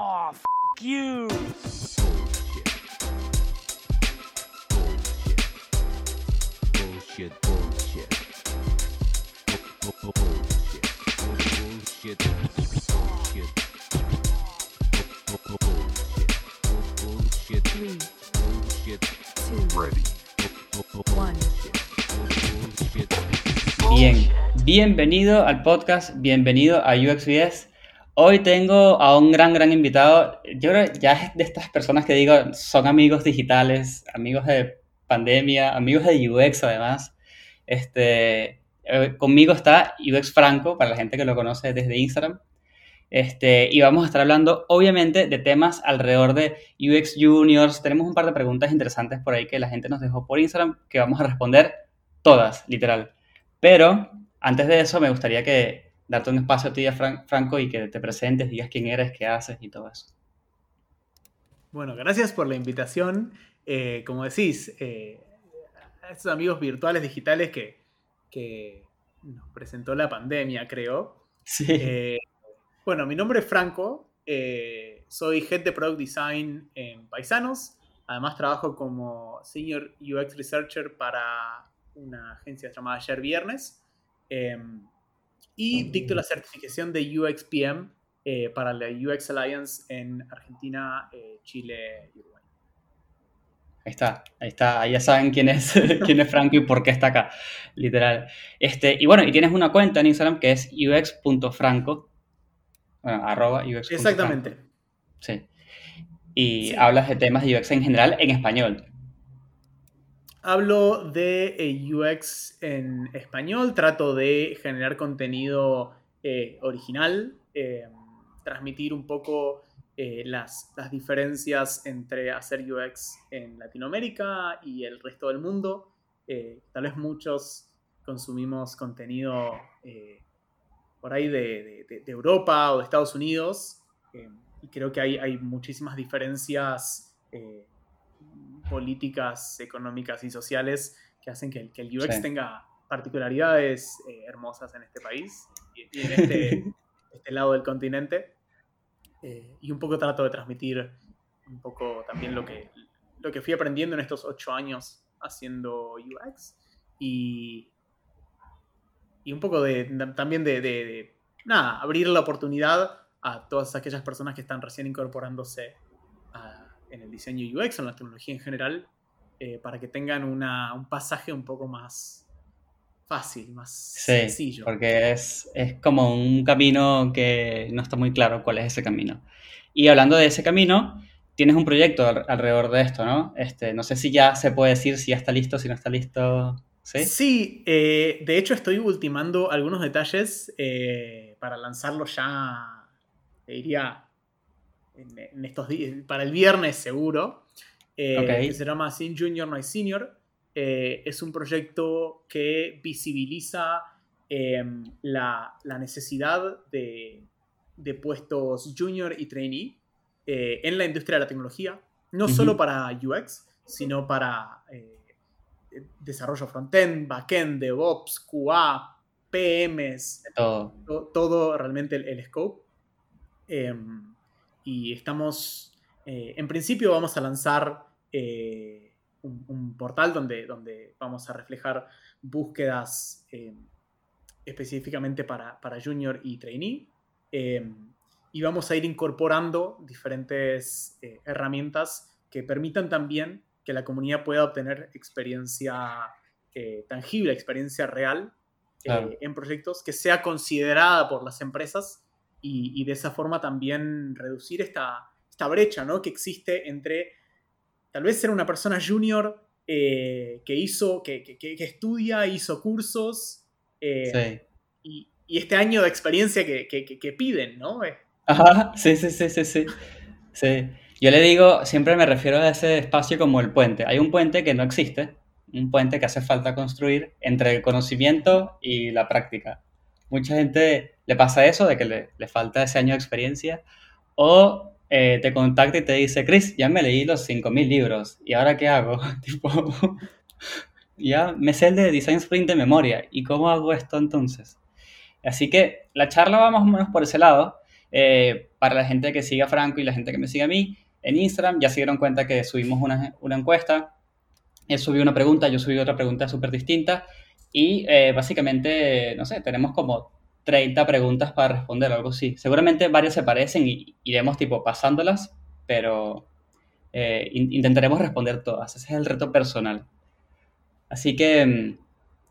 Oh, f you. Bullshit, bullshit. Bullshit. Bullshit. Bullshit. Bullshit. Three, Bullshit. two, Ready. one. Bullshit. Bien, bienvenido al podcast, bienvenido a UXBS. Hoy tengo a un gran, gran invitado. Yo creo que ya es de estas personas que digo, son amigos digitales, amigos de pandemia, amigos de UX además. Este, eh, conmigo está UX Franco, para la gente que lo conoce desde Instagram. Este, y vamos a estar hablando, obviamente, de temas alrededor de UX Juniors. Tenemos un par de preguntas interesantes por ahí que la gente nos dejó por Instagram que vamos a responder todas, literal. Pero antes de eso, me gustaría que darte un espacio a ti, a Fran- Franco, y que te presentes, digas quién eres, qué haces y todo eso. Bueno, gracias por la invitación. Eh, como decís, eh, a estos amigos virtuales digitales que, que nos presentó la pandemia, creo. Sí. Eh, bueno, mi nombre es Franco, eh, soy Head de Product Design en Paisanos. Además trabajo como Senior UX Researcher para una agencia llamada Ayer Viernes. Y dicto la certificación de UXPM eh, para la UX Alliance en Argentina, eh, Chile y Uruguay. Ahí está, ahí está, ahí ya saben quién es, quién es Franco y por qué está acá, literal. Este, y bueno, y tienes una cuenta en Instagram que es ux.franco, bueno, arroba ux.franco. Exactamente. Sí. Y Sí. hablas de temas de UX en general en español. Hablo de eh, UX en español, trato de generar contenido eh, original, eh, transmitir un poco eh, las, las diferencias entre hacer UX en Latinoamérica y el resto del mundo. Tal vez muchos consumimos contenido por ahí de, de- Europa o de Estados Unidos eh, y creo que hay, hay muchísimas diferencias. Políticas económicas y sociales que hacen que el, que el UX Sí. tenga particularidades eh, hermosas en este país y, y en este, este lado del continente. Eh, y un poco trato de transmitir un poco también lo que, lo que fui aprendiendo en estos ocho años haciendo UX y, y un poco de, también de, de- de, nada, abrir la oportunidad a todas aquellas personas que están recién incorporándose en el diseño UX, en la tecnología en general, eh, para que tengan una- un pasaje un poco más fácil, más Sí, sencillo. porque es, es como un camino que no está muy claro cuál es ese camino. Y hablando de ese camino, tienes un proyecto al- alrededor de esto, ¿no? Este, no sé si ya se puede decir si ya está listo, si no está listo. ¿Sí? Sí, eh, de hecho estoy ultimando algunos detalles eh, para lanzarlo ya, te diría, en, en estos días, para el viernes seguro, eh, que se llama Sin Junior No hay Senior. Eh, es un proyecto que visibiliza eh, la, la necesidad de, de puestos junior y trainee eh, en la industria de la tecnología, no solo para UX, sino para... eh, desarrollo frontend, backend, DevOps, QA, PMs, todo. to- todo realmente el, el scope. Y estamos, eh, en principio vamos a lanzar eh, un, un portal donde, donde vamos a reflejar búsquedas em, específicamente para, para junior y trainee. Y vamos a ir incorporando diferentes eh, herramientas que permitan también que la comunidad pueda obtener experiencia eh, tangible, experiencia real eh, Claro. en proyectos, que sea considerada por las empresas y, y de esa forma también reducir esta, esta brecha ¿no? que existe entre tal vez ser una persona junior eh, que hizo, que, que- estudia, hizo cursos eh, Sí. y, y este año de experiencia que, que- que- que piden, ¿no? Eh, Ajá, sí, sí, sí, sí, sí. Sí. Yo le digo, siempre me refiero a ese espacio como el puente. Hay un puente que no existe, un puente que hace falta construir entre el conocimiento y la práctica. Mucha gente le pasa eso, de que le, le falta ese año de experiencia, o eh, te contacta y te dice, Chris, ya me leí los 5.000 libros, ¿y ahora qué hago? tipo, ya me sé el de Design Sprint de memoria, ¿y cómo hago esto entonces? Así que la charla va más o menos por ese lado. Eh, para la gente que sigue a Franco y la gente que me sigue a mí, en Instagram ya se dieron cuenta que subimos una, una encuesta. Él subió una pregunta, yo subí otra pregunta súper distinta. Y eh, básicamente, no sé, tenemos como 30 preguntas para responder, algo así. Seguramente varias se parecen y iremos tipo pasándolas, pero eh, in- intentaremos responder todas. Ese es el reto personal. Así que mm,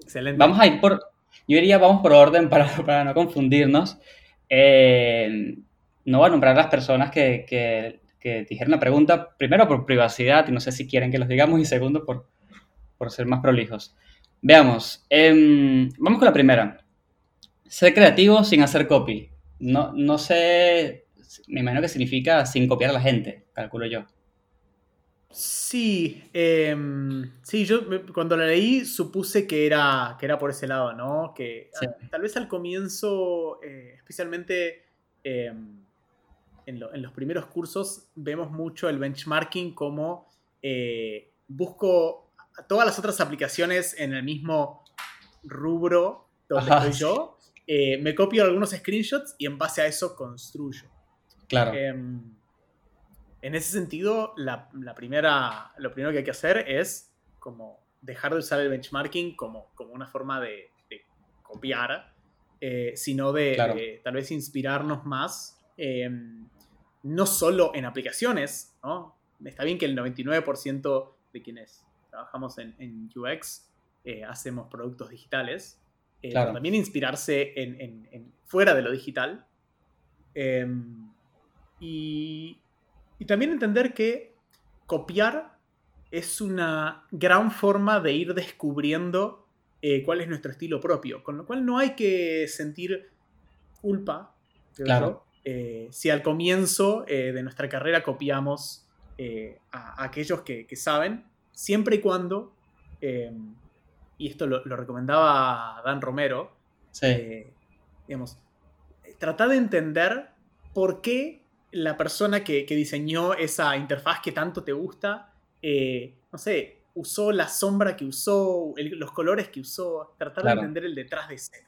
Excelente. vamos a ir por, yo diría vamos por orden para, para no confundirnos. Eh, no voy a nombrar a las personas que, que, que dijeron la pregunta, primero por privacidad y no sé si quieren que los digamos y segundo por, por ser más prolijos. Veamos, em, vamos con la primera. Ser creativo sin hacer copy. No, no sé, me imagino que significa sin copiar a la gente, calculo yo. Sí, em, sí, yo cuando la leí supuse que era, que era por ese lado, ¿no? Que Sí. tal vez al comienzo, eh, especialmente em, en, lo- en los primeros cursos, vemos mucho el benchmarking como eh, busco a todas las otras aplicaciones en el mismo rubro donde Ajá, estoy yo, eh, me copio algunos screenshots y en base a eso construyo. Claro, Em, en ese sentido, la, la primera, lo primero que hay que hacer es como dejar de usar el benchmarking como, como una forma de, de copiar, eh, sino de, Claro. de tal vez inspirarnos más, em, no solo en aplicaciones, ¿no? Está bien que el 99% de quienes trabajamos en, en UX eh, hacemos productos digitales, eh, Claro. también inspirarse en, en- en fuera de lo digital. Em, y, y también entender que copiar es una gran forma de ir descubriendo eh, cuál es nuestro estilo propio, con lo cual no hay que sentir culpa, Claro. eh, si al comienzo de nuestra carrera copiamos a, a aquellos que, que saben, siempre y cuando, eh, y esto lo, lo recomendaba Dan Romero, sí, eh, digamos, trata de entender por qué la persona que, que diseñó esa interfaz que tanto te gusta, eh, no sé, usó la sombra que usó, el- los colores que usó, tratar Claro. de entender el detrás de escena.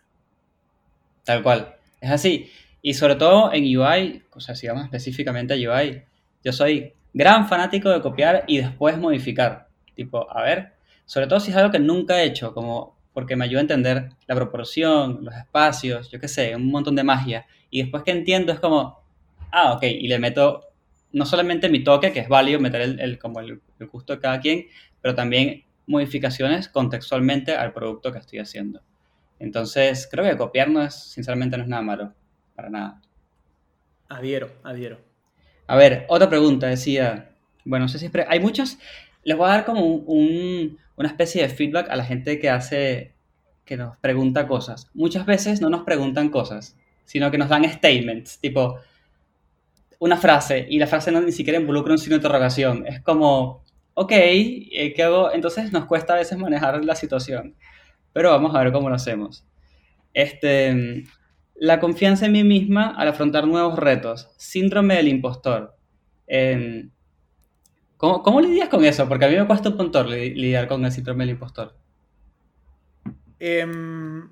tal cual. Es así. Y sobre todo en UI, o sea, si vamos específicamente a UI, yo soy gran fanático de copiar y después modificar. Tipo, a ver, sobre todo si es algo que nunca he hecho, como porque me ayuda a entender la proporción, los espacios, yo qué sé, un montón de magia. Y después que entiendo es como, ah, ok, y le meto no solamente mi toque, que es válido meter el, el- como el, el gusto de cada quien, pero también modificaciones contextualmente al producto que estoy haciendo. Entonces, creo que copiar no es, sinceramente, no es nada malo, para nada. Adhiero, adhiero. A ver, otra pregunta, decía, bueno, no sé si hay muchos, les voy a dar como un- un- una especie de feedback a la gente que hace, que nos pregunta cosas. Muchas veces no nos preguntan cosas, sino que nos dan statements, tipo una frase, y la frase no ni siquiera involucra un signo de interrogación. Es como, ok, eh, ¿qué hago? Entonces nos cuesta a veces manejar la situación, pero vamos a ver cómo lo hacemos. Este, la confianza en mí misma al afrontar nuevos retos. Síndrome del impostor. Em, ¿cómo, cómo lidias con eso? Porque a mí me cuesta un montón li- lidiar con el síndrome del impostor. Em,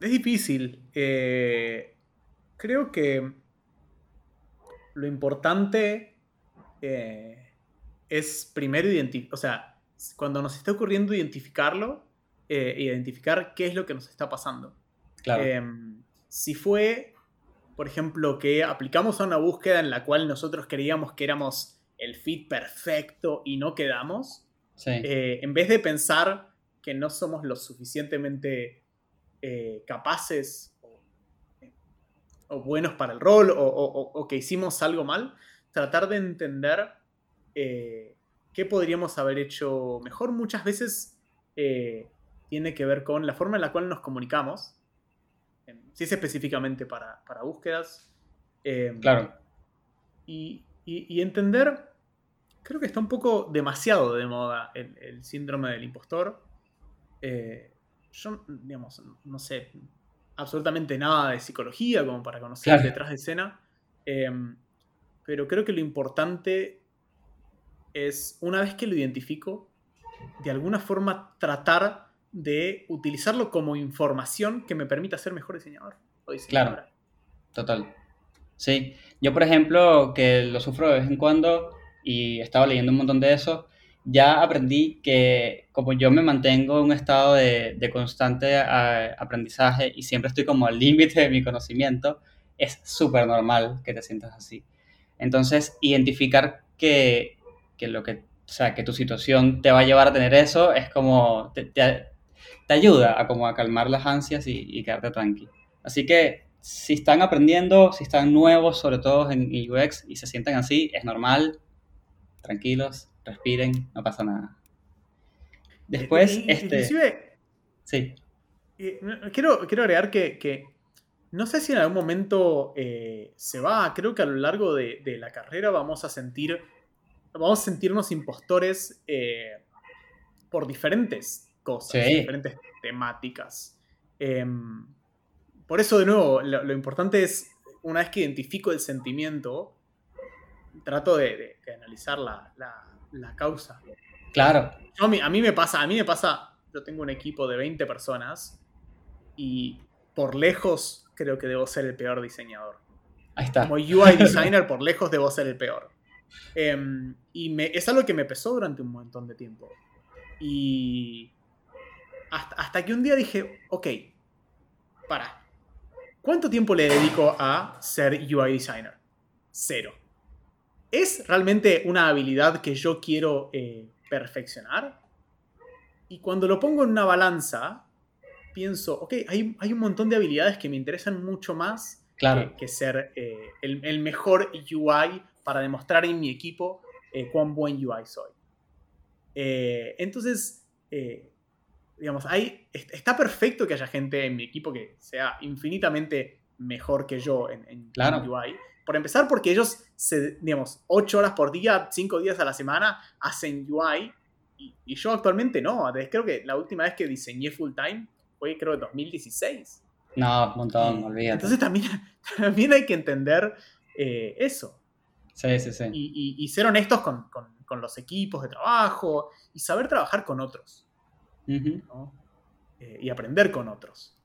es difícil. Eh, creo que lo importante eh, es primero identificar, o sea, cuando nos está ocurriendo identificarlo, eh, identificar qué es lo que nos está pasando. Claro, Em, si fue, por ejemplo, que aplicamos a una búsqueda en la cual nosotros creíamos que éramos el fit perfecto y no quedamos, sí, eh, en vez de pensar que no somos lo suficientemente eh, capaces o, o buenos para el rol o, o- o- o que hicimos algo mal, tratar de entender eh, qué podríamos haber hecho mejor. Muchas veces tiene que ver con la forma en la cual nos comunicamos, si es específicamente para, para búsquedas. em, claro, y, y- y entender, creo que está un poco demasiado de moda el, el síndrome del impostor. Eh, yo, digamos, no sé absolutamente nada de psicología como para conocer Claro. detrás de escena, em, pero creo que lo importante es, una vez que lo identifico, de alguna forma tratar de utilizarlo como información que me permita ser mejor diseñador o diseñadora. Total. Sí. Yo, por ejemplo, que lo sufro de vez en cuando y he estado leyendo un montón de eso, ya aprendí que como yo me mantengo en un estado de, constante aprendizaje y siempre estoy como al límite de mi conocimiento, es súper normal que te sientas así. Entonces, identificar que, que lo que, o sea, que tu situación te va a llevar a tener eso es como, te ayuda a como a calmar las ansias y, y quedarte tranqui. Así que si están aprendiendo, si están nuevos, sobre todo en UX, y se sienten así, es normal, tranquilos, respiren, no pasa nada. Después, Eh, este, Inclusive, sí, eh, quiero, quiero agregar que, que no sé si en algún momento eh, se va, creo que a lo largo de, de la carrera vamos a sentir, vamos a sentirnos impostores eh, por diferentes cosas, Sí. diferentes temáticas. Em, por eso, de nuevo, lo, lo importante es, una vez que identifico el sentimiento, trato de, de- de analizar la, la- la causa. claro, Yo, a, mí, a mí me pasa, a mí me pasa, yo tengo un equipo de 20 personas y por lejos creo que debo ser el peor diseñador. ahí está. Como UI designer, por lejos debo ser el peor. Em, y me- es algo que me pesó durante un montón de tiempo. Y hasta, hasta que un día dije, ok, para. ¿Cuánto tiempo le dedico a ser UI designer? Cero. ¿Es realmente una habilidad que yo quiero eh, perfeccionar? Y cuando lo pongo en una balanza, pienso, ok, hay, hay un montón de habilidades que me interesan mucho más Claro, que, que ser eh, el, el mejor UI para demostrar en mi equipo eh, cuán buen UI soy. Entonces, eh, digamos, hay, est- está perfecto que haya gente en mi equipo que sea infinitamente mejor que yo en, en Claro. UI. Por empezar, porque ellos, se, digamos, 8 horas por día, 5 días a la semana, hacen UI. Y, y yo actualmente no. Creo que la última vez que diseñé full time fue, creo, en 2016. no, un montón, olvídate. Entonces también, también hay que entender eh, eso sí, sí, sí. y, y- y ser honestos con, con- con los equipos de trabajo y saber trabajar con otros Eh, y aprender con otros.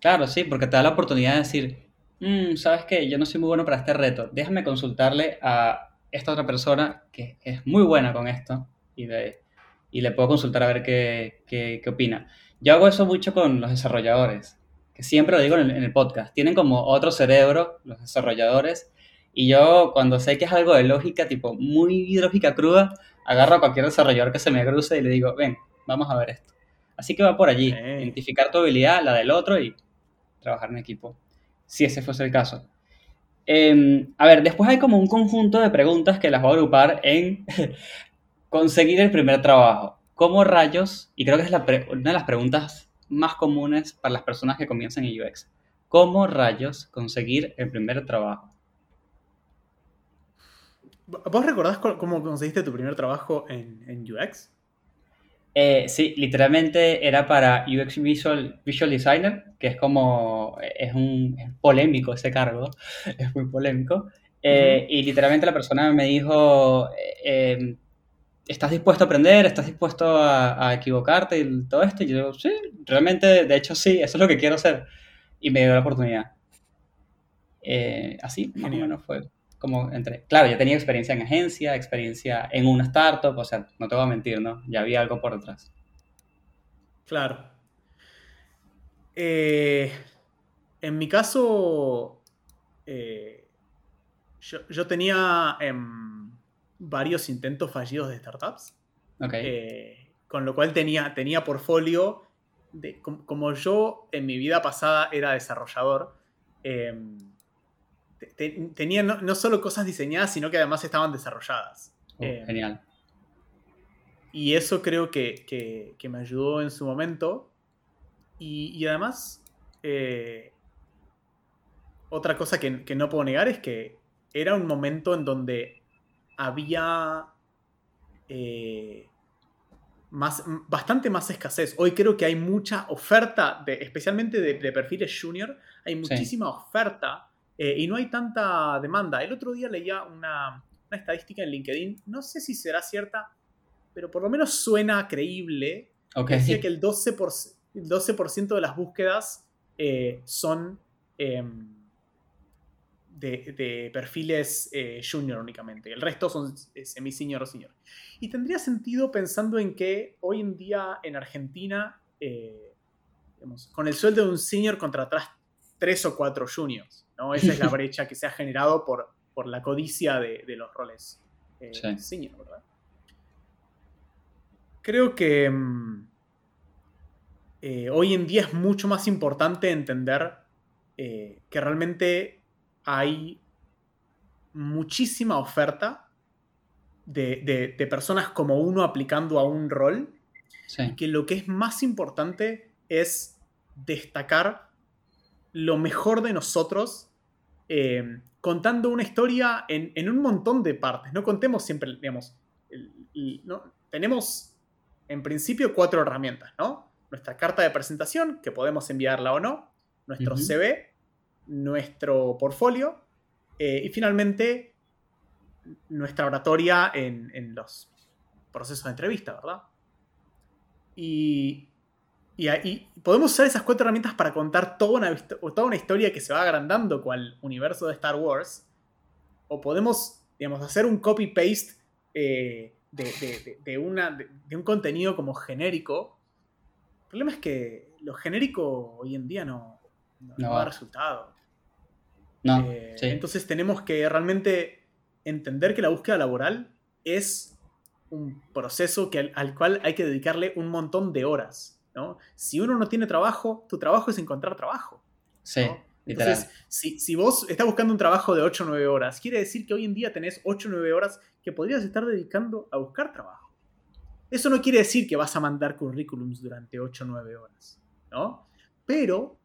Claro, sí, porque te da la oportunidad de decir, "Mm, ¿sabes qué? Yo no soy muy bueno para este reto. Déjame consultarle a esta otra persona que es muy buena con esto y, le- y le puedo consultar a ver qué, qué- qué opina. Yo hago eso mucho con los desarrolladores, que siempre lo digo en el, en el podcast. Tienen como otro cerebro los desarrolladores y yo cuando sé que es algo de lógica, tipo muy lógica cruda, agarro a cualquier desarrollador que se me cruce y le digo, ven, vamos a ver esto. Así que va por allí, identificar tu habilidad, la del otro y trabajar en equipo, si ese fuese el caso. Eh, a ver, después hay como un conjunto de preguntas que las voy a agrupar en conseguir el primer trabajo. ¿Cómo rayos? Y creo que es la una de las preguntas más comunes para las personas que comienzan en UX. ¿Cómo rayos conseguir el primer trabajo? ¿Vos recordás cómo conseguiste tu primer trabajo en, en UX? Eh, sí, literalmente era para UX Visual, Visual Designer, que es como, es un es polémico ese cargo, es muy polémico. Eh, Y literalmente la persona me dijo, eh, eh, ¿estás dispuesto a aprender? ¿Estás dispuesto a, a equivocarte y todo esto? Y yo sí, realmente, de hecho sí, eso es lo que quiero hacer. Y me dio la oportunidad. Así, más o menos fue como entré. Claro, yo tenía experiencia en agencia, experiencia en una startup, o sea, no te voy a mentir, ¿no? Ya había algo por detrás. Claro. Eh, en mi caso, eh, yo, yo tenía em, varios intentos fallidos de startups. Ok. Eh, con lo cual tenía, tenía portfolio. De, com- como yo en mi vida pasada era desarrollador, eh, te- te- tenía no, no solo cosas diseñadas, sino que además estaban desarrolladas. Oh, eh, genial. Y eso creo que, que- que me ayudó en su momento. Y, y además, eh, otra cosa que, que no puedo negar es que era un momento en donde había eh, más, bastante más escasez. Hoy creo que hay mucha oferta, de, especialmente de, de perfiles junior, hay muchísima oferta eh, y no hay tanta demanda. El otro día leía una, una estadística en LinkedIn, no sé si será cierta, pero por lo menos suena creíble. Ok. que Decía que el 12%, por- el 12 de las búsquedas eh, son em, de, de perfiles eh, junior únicamente. El resto son semi-senior o senior. Y tendría sentido pensando en que hoy en día en Argentina, digamos, con el sueldo de un senior contratás tres o cuatro juniors. ¿no? Esa es la brecha que se ha generado por, por la codicia de, de los roles eh, Sí. senior, ¿verdad? Creo que mm, eh, hoy en día es mucho más importante entender eh, que realmente hay muchísima oferta de, de- de personas como uno aplicando a un rol Sí. y que lo que es más importante es destacar lo mejor de nosotros eh, contando una historia en, en un montón de partes. No contemos siempre, digamos, el- el- ¿no? tenemos en principio cuatro herramientas, ¿no? Nuestra carta de presentación, que podemos enviarla o no, nuestro. CV, nuestro portfolio eh, y finalmente nuestra oratoria en, en los procesos de entrevista, ¿verdad? Y, y ahí podemos usar esas cuatro herramientas para contar toda una, toda una historia que se va agrandando cual universo de Star Wars. O podemos, digamos, hacer un copy-paste eh, de, de- de- una, un contenido como genérico. El problema es que lo genérico hoy en día no, no, da resultado. No, Eh, sí. Entonces tenemos que realmente entender que la búsqueda laboral es un proceso que, al, al cual hay que dedicarle un montón de horas. ¿No? Si uno no tiene trabajo, tu trabajo es encontrar trabajo. sí. Entonces, si, si vos estás buscando un trabajo de 8 o 9 horas, quiere decir que hoy en día tenés 8 o 9 horas que podrías estar dedicando a buscar trabajo. Eso no quiere decir que vas a mandar currículums durante 8 o 9 horas, ¿no? Pero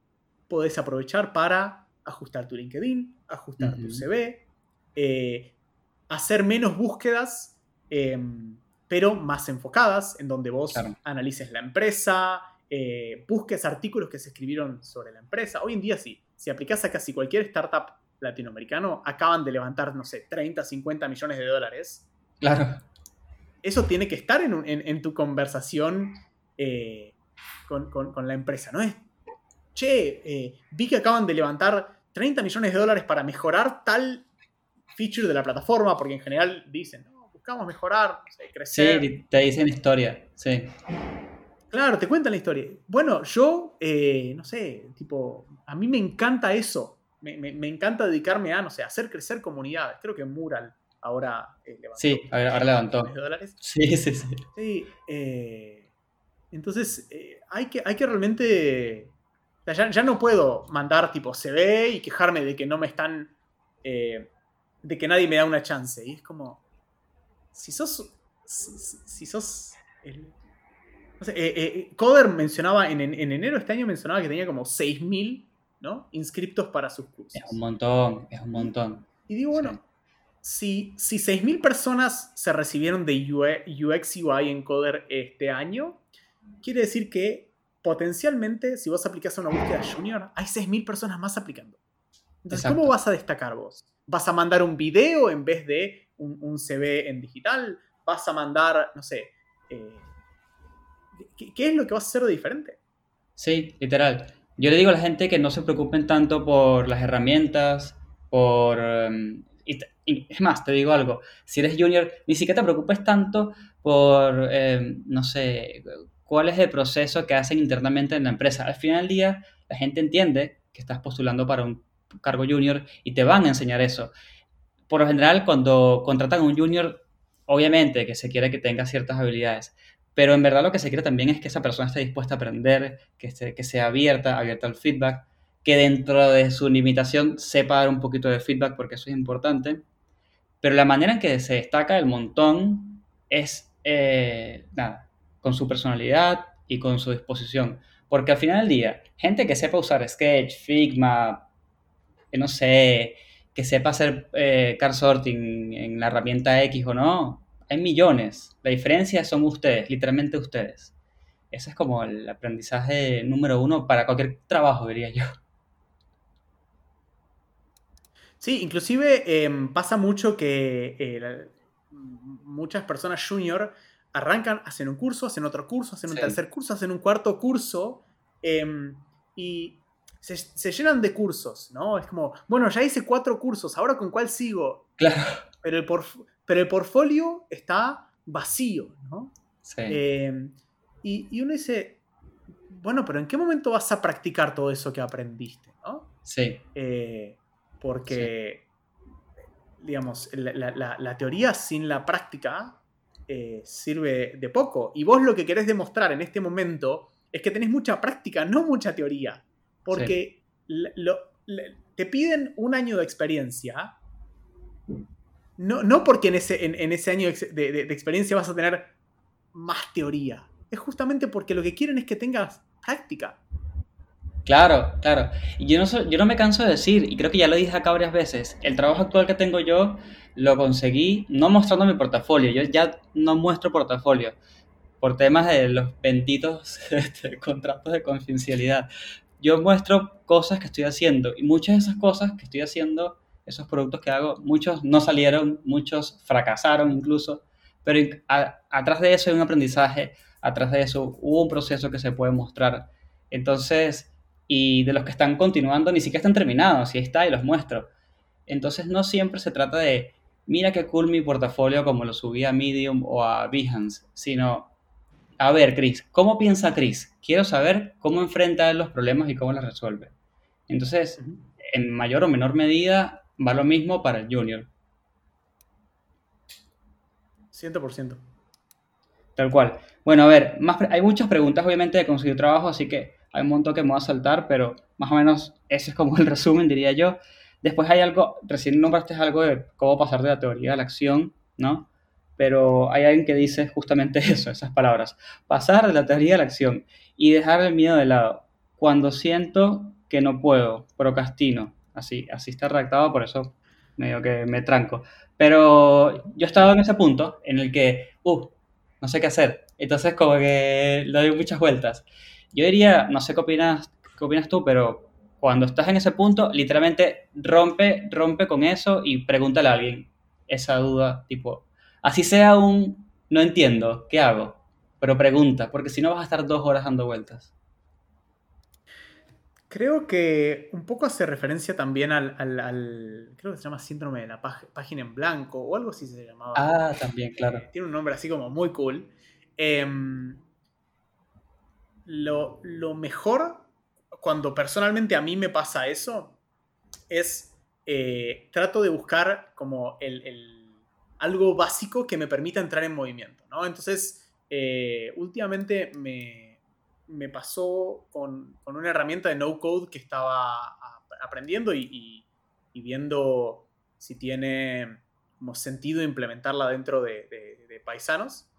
podés aprovechar para ajustar tu LinkedIn, ajustar tu. CV, eh, hacer menos búsquedas, eh, pero más enfocadas, en donde vos Claro. analices la empresa, eh, busques artículos que se escribieron sobre la empresa. Hoy en día sí, si aplicás a casi cualquier startup latinoamericano, acaban de levantar, no sé, 30, 50 millones de dólares. Claro. Eso tiene que estar en, un- en- en tu conversación eh, con, con- con la empresa, ¿no es? Che, eh, vi que acaban de levantar 30 millones de dólares para mejorar tal feature de la plataforma, porque en general dicen, no, buscamos mejorar, no sé, crecer. Sí, te dicen historia. Sí. Claro, te cuentan la historia. Bueno, yo, eh, no sé, tipo, a mí me encanta eso. Me, me- me encanta dedicarme a, no sé, hacer crecer comunidades. Creo que Mural ahora eh, levantó Sí, ahora- ahora levantó. dólares. Sí, sí, sí. Sí, eh, entonces eh, hay, que, hay que realmente... o sea, ya, ya no puedo mandar tipo CV y quejarme de que no me están... eh, de que nadie me da una chance. Y es como... Si sos... Si, si- si sos... el- no sé, eh, eh, Coder mencionaba, en, en- en enero de este año mencionaba que tenía como 6.000 ¿no? inscriptos para sus cursos. Es un montón, es un montón. Y digo, bueno, si, si 6.000 personas se recibieron de UX UI en Coder este año, quiere decir que potencialmente, si vos aplicás a una búsqueda junior, hay 6.000 personas más aplicando. Entonces, Exacto. ¿cómo vas a destacar vos? ¿Vas a mandar un video en vez de un, un CV en digital? ¿Vas a mandar, no sé, eh, ¿qué, qué es lo que vas a hacer de diferente? Sí, literal. Yo le digo a la gente que no se preocupen tanto por las herramientas, por... em, y y es más, te digo algo, si eres junior, ni siquiera te preocupes tanto por, em, no sé, cuál es el proceso que hacen internamente en la empresa. Al final del día, la gente entiende que estás postulando para un cargo junior y te van a enseñar eso. Por lo general, cuando contratan a un junior, obviamente que se quiere que tenga ciertas habilidades, pero en verdad lo que se quiere también es que esa persona esté dispuesta a aprender, que, esté- que sea abierta, abierta al feedback, que dentro de su limitación sepa dar un poquito de feedback porque eso es importante. Pero la manera en que se destaca del montón es, eh, nada, con su personalidad y con su disposición. Porque al final del día, gente que sepa usar Sketch, Figma, no sé, que sepa hacer eh, car sorting en la herramienta X o no, hay millones. La diferencia son ustedes, literalmente ustedes. Ese es como el aprendizaje número uno para cualquier trabajo, diría yo. Sí, inclusive em, pasa mucho que eh, la- muchas personas junior arrancan, hacen un curso, hacen otro curso, hacen un Sí. tercer curso, hacen un cuarto curso em, y se, se llenan de cursos, ¿no? Es como, bueno, ya hice cuatro cursos, ahora con cuál sigo. Claro. Pero el, porf- pero el portfolio está vacío, ¿no? Sí. Eh, y, y uno dice, bueno, pero ¿en qué momento vas a practicar todo eso que aprendiste, ¿no? sí. Eh, porque, digamos, la, la- la- la teoría sin la práctica eh, sirve de poco. Y vos lo que querés demostrar en este momento es que tenés mucha práctica, no mucha teoría. Porque la- lo- te piden un año de experiencia. No, no porque en ese, en, en ese año de- de- de experiencia vas a tener más teoría. Es justamente porque lo que quieren es que tengas práctica. Claro, claro. Y yo no, so- yo no me canso de decir, y creo que ya lo dije acá varias veces, el trabajo actual que tengo yo lo conseguí no mostrando mi portafolio, yo ya no muestro portafolio por temas de los benditos este, contratos de confidencialidad. Yo muestro cosas que estoy haciendo y muchas de esas cosas que estoy haciendo, esos productos que hago, muchos no salieron, muchos fracasaron incluso, pero atrás de eso hay un aprendizaje, atrás de eso hubo un proceso que se puede mostrar. Entonces, y de los que están continuando ni siquiera están terminados, y ahí está y los muestro. Entonces no siempre se trata de, mira qué cool mi portafolio como lo subí a Medium o a Behance, sino, a ver, Chris, ¿cómo piensa Chris? Quiero saber cómo enfrenta los problemas y cómo los resuelve. Entonces, en mayor o menor medida, va lo mismo para el junior. 100%. Tal cual. Bueno, a ver, más, hay muchas preguntas obviamente de conseguir trabajo, así que hay un montón que me voy a saltar, pero más o menos ese es como el resumen, diría yo. Después hay algo, recién nombraste algo de cómo pasar de la teoría a la acción, ¿no? Pero hay alguien que dice justamente eso, esas palabras. Pasar de la teoría a la acción y dejar el miedo de lado. Cuando siento que no puedo, procrastino. Así, así está redactado, por eso medio que me tranco. Pero yo estaba en ese punto en el que, uh, no sé qué hacer. Entonces como que le doy muchas vueltas. Yo diría, no sé qué opinas, qué opinas tú, pero cuando estás en ese punto, literalmente rompe, rompe con eso y pregúntale a alguien esa duda, tipo, así sea un, no entiendo, ¿qué hago? Pero pregunta, porque si no vas a estar dos horas dando vueltas. Creo que un poco hace referencia también al, al- al- creo que se llama síndrome de la página en blanco o algo así se llamaba. Ah, también, claro. Eh, Tiene un nombre así como muy cool. Em, lo, lo mejor, cuando personalmente a mí me pasa eso, es eh, trato de buscar como el, el- algo básico que me permita entrar en movimiento, ¿no? Entonces, eh, últimamente me, me pasó con, con una herramienta de no code que estaba aprendiendo y, y- y viendo si tiene como sentido implementarla dentro de, de- de paisanos.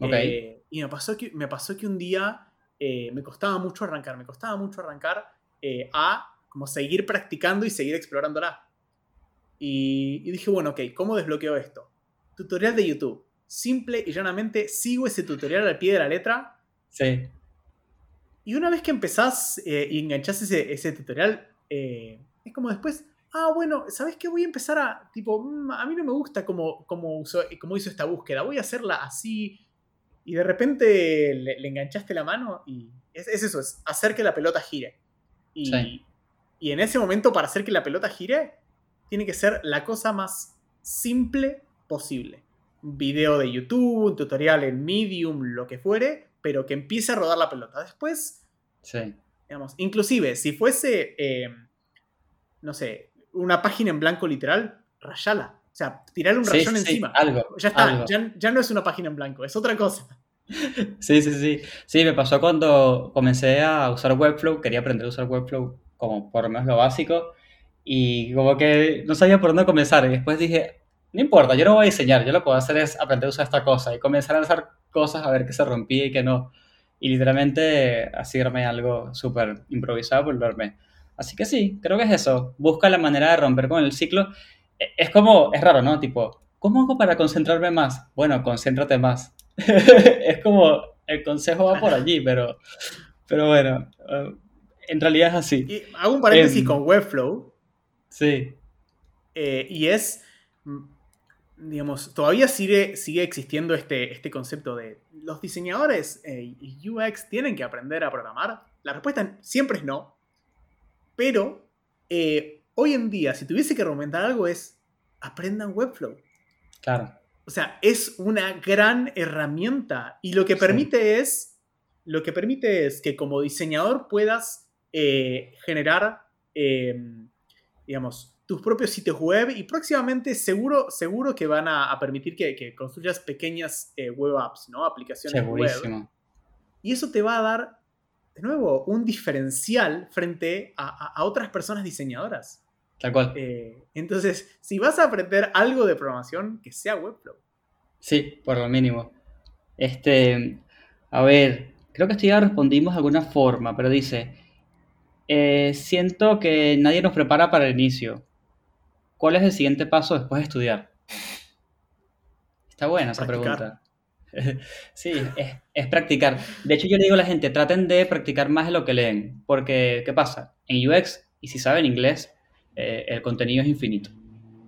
Ok. Eh, y me pasó que, me pasó que un día eh, me costaba mucho arrancar, me costaba mucho arrancar eh, a como seguir practicando y seguir explorándola. Y, y dije, bueno, ok, ¿cómo desbloqueo esto? Tutorial de YouTube. Simple y llanamente sigo ese tutorial al pie de la letra. Sí, Y una vez que empezás eh, y enganchás ese, ese tutorial, eh, es como después, ah, bueno, ¿sabes qué? Voy a empezar a, tipo, mm, a mí no me gusta cómo, cómo, usó- cómo hizo esta búsqueda, voy a hacerla así. Y de repente le, le enganchaste la mano y es, es eso, es hacer que la pelota gire. Y, Sí. y en ese momento, para hacer que la pelota gire, tiene que ser la cosa más simple posible. Un video de YouTube, un tutorial en Medium, lo que fuere, pero que empiece a rodar la pelota. Después, sí. digamos, inclusive, si fuese, eh, no sé, una página en blanco literal, rayala. O sea, tirarle un Sí, rayón sí, encima. algo, ya está, algo. ya, ya no es una página en blanco, es otra cosa. Sí, sí, sí. Sí, me pasó cuando comencé a usar Webflow, quería aprender a usar Webflow como por lo menos lo básico y como que no sabía por dónde comenzar y después dije, no importa, yo no voy a diseñar, yo lo que voy a hacer es aprender a usar esta cosa y comenzar a lanzar cosas a ver qué se rompía y qué no. Y literalmente así armé algo súper improvisado armé. Así que sí, creo que es eso. Busca la manera de romper con el ciclo. E- Es como, es raro, ¿no? Tipo, ¿cómo hago para concentrarme más? Bueno, concéntrate más. es como, el consejo va por allí, pero, pero bueno, eh, en realidad es así. Y hago un paréntesis con Webflow, Sí, eh, y es, digamos, todavía sigue, sigue existiendo este, este concepto de los diseñadores eh, y UX tienen que aprender a programar. La respuesta siempre es no. Pero eh, hoy en día, si tuviese que recomendar algo, es aprendan Webflow. Claro. O sea, es una gran herramienta y lo que Sí. permite es, lo que permite es que como diseñador puedas eh, generar, digamos, tus propios sitios web y próximamente seguro, seguro que van a, a permitir que, que construyas pequeñas eh, web apps, ¿no? Aplicaciones web. Y eso te va a dar, de nuevo, un diferencial frente a otras personas diseñadoras. Tal cual. Eh, entonces, si vas a aprender algo de programación, que sea Webflow. Sí, por lo mínimo. Este, a ver, creo que esto ya respondimos de alguna forma, pero dice, eh, siento que nadie nos prepara para el inicio. ¿Cuál es el siguiente paso después de estudiar? Está buena esa Practicar. pregunta. Sí, es, es practicar. De hecho, yo le digo a la gente, traten de practicar más de lo que leen, porque ¿qué pasa? En UX, y si saben inglés, eh, el contenido es infinito.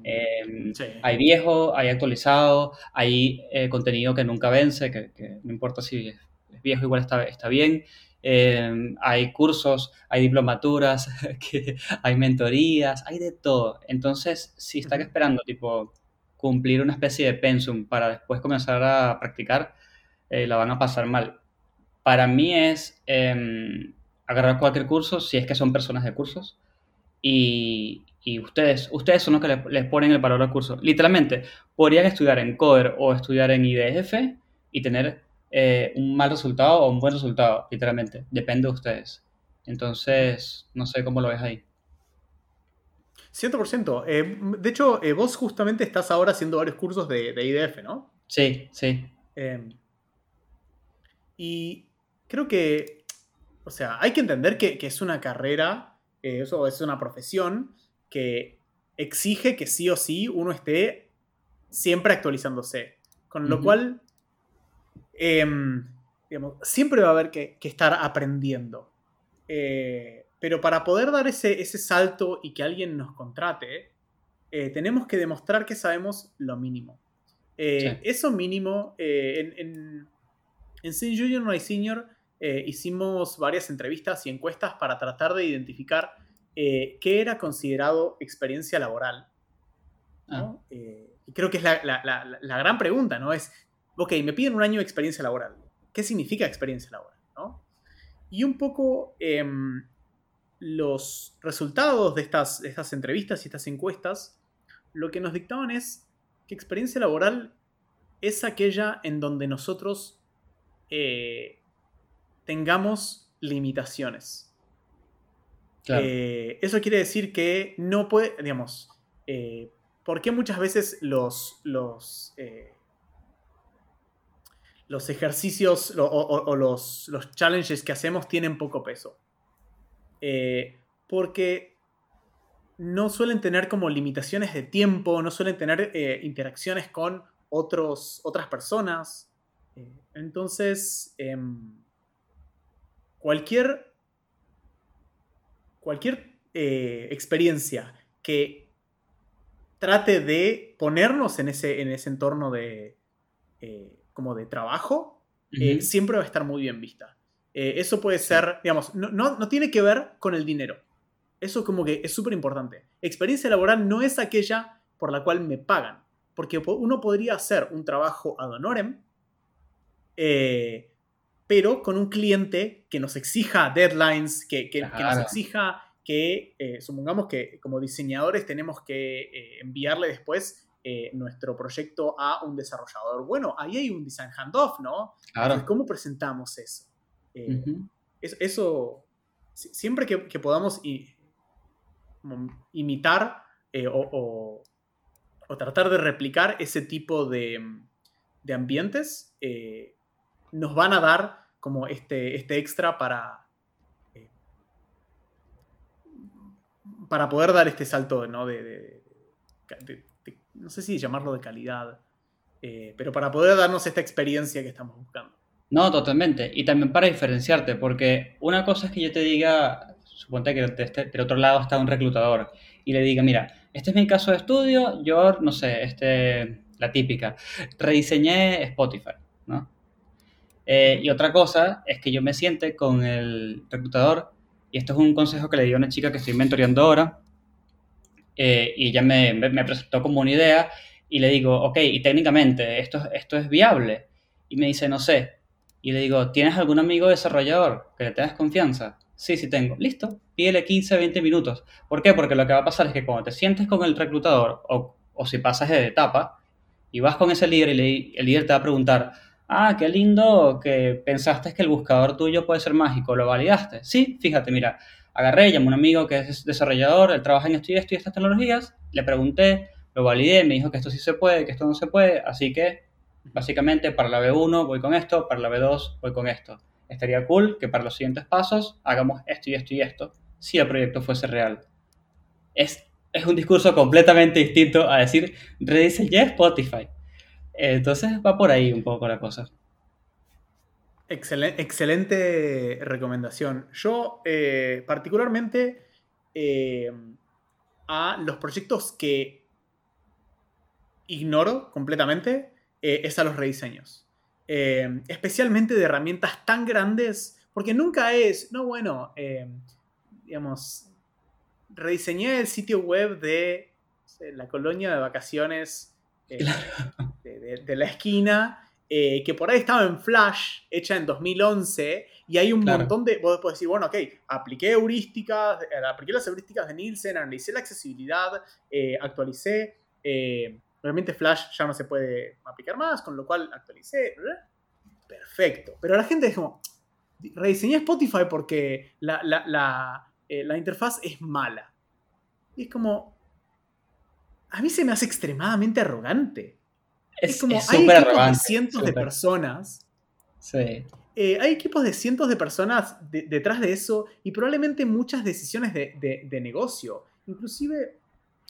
Eh, Sí. hay viejo, hay actualizado, hay eh, contenido que nunca vence, que, que no importa si es, es viejo, igual está, está bien. Eh, hay cursos, hay diplomaturas, que, hay mentorías, hay de todo. Entonces, si están Ujú. esperando, tipo, cumplir una especie de pensum para después comenzar a practicar, eh, la van a pasar mal. Para mí es eh, agarrar cualquier curso, si es que son personas de cursos, y, y ustedes, ustedes son los que les, les ponen el valor al curso. Literalmente, podrían estudiar en Coder o estudiar en IDF y tener eh, un mal resultado o un buen resultado, literalmente. Depende de ustedes. Entonces, no sé cómo lo ves ahí. 100%. Eh, de hecho, eh, vos justamente estás ahora haciendo varios cursos de, de IDF, ¿no? Sí, sí, Eh, y creo que, o sea, hay que entender que, que es una carrera, eso es una profesión que exige que sí o sí uno esté siempre actualizándose. Con lo cual, em, digamos, siempre va a haber que, que estar aprendiendo. Eh, pero para poder dar ese, ese salto y que alguien nos contrate, eh, tenemos que demostrar que sabemos lo mínimo. Eh, Sí. Eso mínimo, en, en, en Sin Junior No hay Senior hicimos varias entrevistas y encuestas para tratar de identificar qué era considerado experiencia laboral. Ah. Eh, y creo que es la, la- la- la gran pregunta, ¿no? Es, ok, me piden un año de experiencia laboral. ¿Qué significa experiencia laboral? ¿no? Y un poco em, los resultados de estas, de estas entrevistas y estas encuestas, lo que nos dictaban es que experiencia laboral es aquella en donde nosotros eh, tengamos limitaciones. claro. Eh, eso quiere decir que no puede, digamos, eh, ¿por qué muchas veces los, los, eh, los ejercicios o, los, los challenges que hacemos tienen poco peso? Eh, porque no suelen tener como limitaciones de tiempo, no suelen tener eh, interacciones con otros, otras personas. Eh, entonces, em, cualquier cualquier experiencia que trate de ponernos en ese, en ese entorno de, eh, como de trabajo, eh, siempre va a estar muy bien vista. Eh, eso puede ser, digamos, no, no, no tiene que ver con el dinero. Eso como que es súper importante. Experiencia laboral no es aquella por la cual me pagan. Porque po- uno podría hacer un trabajo ad honorem, pero con un cliente que nos exija deadlines, que, que- que nos exija que, supongamos que como diseñadores tenemos que enviarle después eh, nuestro proyecto a un desarrollador. Bueno, ahí hay un design handoff, ¿no? Entonces, Claro. ¿Cómo presentamos eso? Eh, eso, si- siempre que, que podamos i- imitar eh, o, o- o tratar de replicar ese tipo de, de ambientes, eh, nos van a dar como este, este extra para, para poder dar este salto, ¿no? De, de- de- de- no sé si llamarlo de calidad, eh, pero para poder darnos esta experiencia que estamos buscando. No, totalmente. Y también para diferenciarte, porque una cosa es que yo te diga, suponte que de este- otro lado está un reclutador y le diga, mira, este es mi caso de estudio, yo, no sé, este, la típica, rediseñé Spotify, ¿no? Eh, y otra cosa es que yo me siente con el reclutador y esto es un consejo que le di a una chica que estoy mentoreando ahora, eh, y ella me, me- presentó como una idea, y le digo, ok, y técnicamente, ¿esto, ¿esto es viable? Y me dice, no sé. Y le digo, ¿tienes algún amigo desarrollador que le tengas confianza? Sí, sí tengo. Listo, pídele 15, 20 minutos. ¿Por qué? Porque lo que va a pasar es que cuando te sientes con el reclutador, o, o si pasas de etapa, y vas con ese líder y el líder te va a preguntar, ah, qué lindo que pensaste que el buscador tuyo puede ser mágico, ¿lo validaste? Sí, fíjate, mira, agarré, llamé a un amigo que es desarrollador, él trabaja en esto y esto y estas tecnologías, le pregunté, lo validé, me dijo que esto sí se puede, que esto no se puede, así que básicamente para la B1 voy con esto, para la B2 voy con esto. Estaría cool que para los siguientes pasos hagamos esto y esto y esto, si el proyecto fuese real. Es, es un discurso completamente distinto a decir, rediseñé Spotify. Entonces va por ahí un poco la cosa. Excelen- excelente recomendación. Yo, eh, particularmente, eh, a los proyectos que ignoro completamente, eh, es a los rediseños. Especialmente de herramientas tan grandes, porque nunca es, no, bueno, digamos, rediseñé el sitio web de la colonia de vacaciones de, de- de la esquina, eh, que por ahí estaba en Flash, hecha en 2011, y hay un Claro. montón de. Vos podés decir, bueno, ok, apliqué heurísticas, eh, apliqué las heurísticas de Nielsen, analicé la accesibilidad, eh, actualicé. eh, obviamente, Flash ya no se puede aplicar más, con lo cual actualicé. ¿verdad? Perfecto. Pero la gente es como. Rediseñé Spotify porque la, la, la, eh, la interfaz es mala. Y es como. A mí se me hace extremadamente arrogante. Es, Es, como, es hay equipos de cientos de personas. Sí, eh, hay equipos de cientos de personas de- detrás de eso y probablemente muchas decisiones de, de- de negocio. Inclusive,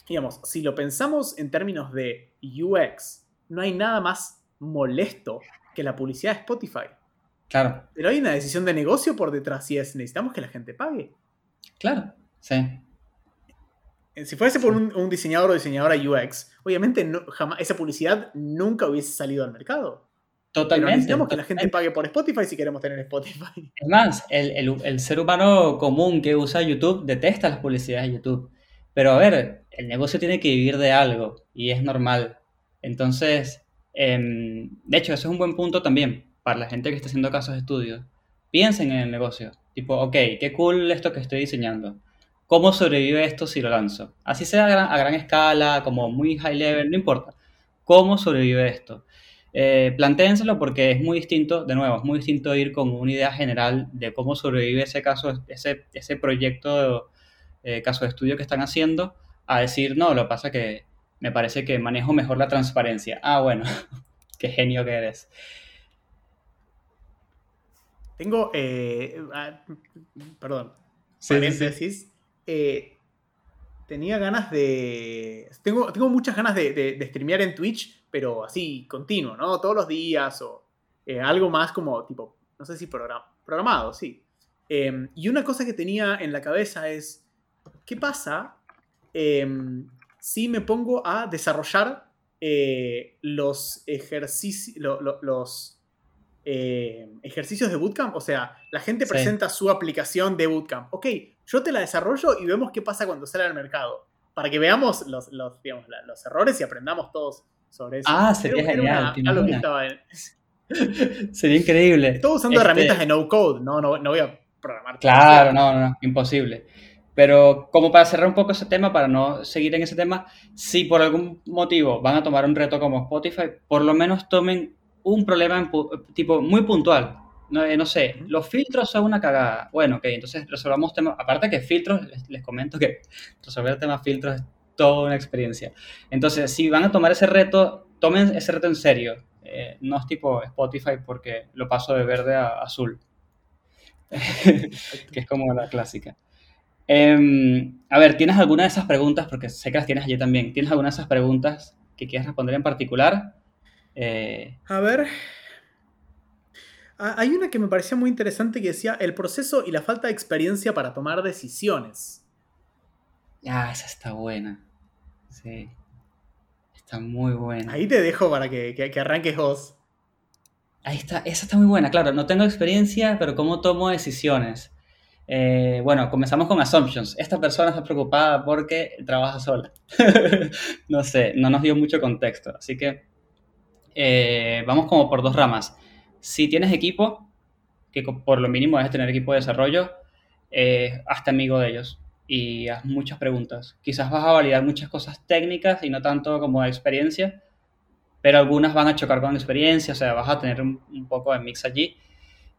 digamos, si lo pensamos en términos de UX, no hay nada más molesto que la publicidad de Spotify. claro, Pero hay una decisión de negocio por detrás y es necesitamos que la gente pague. claro, sí. Eh, Si fuese por un, un diseñador o diseñadora UX, obviamente no, jamás, esa publicidad nunca hubiese salido al mercado. Pero Totalmente. necesitamos que la gente pague por Spotify si queremos tener Spotify. Es más, el, el- el ser humano común que usa YouTube detesta las publicidades de YouTube. Pero a ver, el negocio tiene que vivir de algo y es normal. Entonces, em, de hecho, eso es un buen punto también para la gente que está haciendo casos de estudio. Piensen en el negocio. Tipo, ok, qué cool esto que estoy diseñando. ¿Cómo sobrevive esto si lo lanzo? Así sea a gran, a gran escala, como muy high level, no importa. ¿Cómo sobrevive esto? Eh, plantéenselo porque es muy distinto, de nuevo, es muy distinto ir con una idea general de cómo sobrevive ese caso, ese, ese proyecto, eh, caso de estudio que están haciendo, a decir, no, lo que pasa que me parece que manejo mejor la transparencia. Ah, bueno, qué genio que eres. Tengo, eh, ah, perdón, Sí, sí, sí. Eh, tenía ganas de. Tengo, tengo muchas ganas de, de, de streamear en Twitch, pero así, continuo, ¿no? Todos los días o eh, algo más como, tipo, no sé si program- programado, sí. Eh, y una cosa que tenía en la cabeza es: ¿qué pasa eh, si me pongo a desarrollar eh, los ejercicios. los. eh, ejercicios de Bootcamp, o sea, la gente Sí. presenta su aplicación de Bootcamp. Ok, yo te la desarrollo y vemos qué pasa cuando sale al mercado. Para que veamos los, los, digamos, los errores y aprendamos todos sobre eso. Ah, sería genial, una- ¿te algo que imaginas? estaba en- Sería increíble. Estoy usando Este, herramientas de no code, no, no, no voy a programar. Claro, no, no, no, imposible. Pero como para cerrar un poco ese tema, para no seguir en ese tema, si por algún motivo van a tomar un reto como Spotify, por lo menos tomen un problema en tipo muy puntual. No, eh, no sé, los filtros son una cagada. Bueno, ok, entonces resolvamos temas. Aparte que filtros, les, les comento que resolver temas filtros es toda una experiencia. Entonces, si van a tomar ese reto, tomen ese reto en serio. Eh, no es tipo Spotify porque lo paso de verde a azul. que es como la clásica. Em, a ver, ¿tienes alguna de esas preguntas? Porque sé que las tienes allí también. ¿Tienes alguna de esas preguntas que quieras responder en particular? Eh, A ver. Ah, Hay una que me parecía muy interesante que decía el proceso y la falta de experiencia para tomar decisiones. ah, esa está buena. Sí. Está muy buena. Ahí te dejo para que, que- que arranques vos. Ahí está, esa está muy buena, claro, no tengo experiencia, pero cómo tomo decisiones. Eh, bueno, comenzamos con assumptions. Esta persona está preocupada porque trabaja sola. no sé, no nos dio mucho contexto. Así que eh, vamos como por dos ramas. Si tienes equipo, que por lo mínimo es tener equipo de desarrollo, eh, hazte amigo de ellos y haz muchas preguntas. Quizás vas a validar muchas cosas técnicas y no tanto como experiencia, pero algunas van a chocar con experiencia, o sea, vas a tener un, un poco de mix allí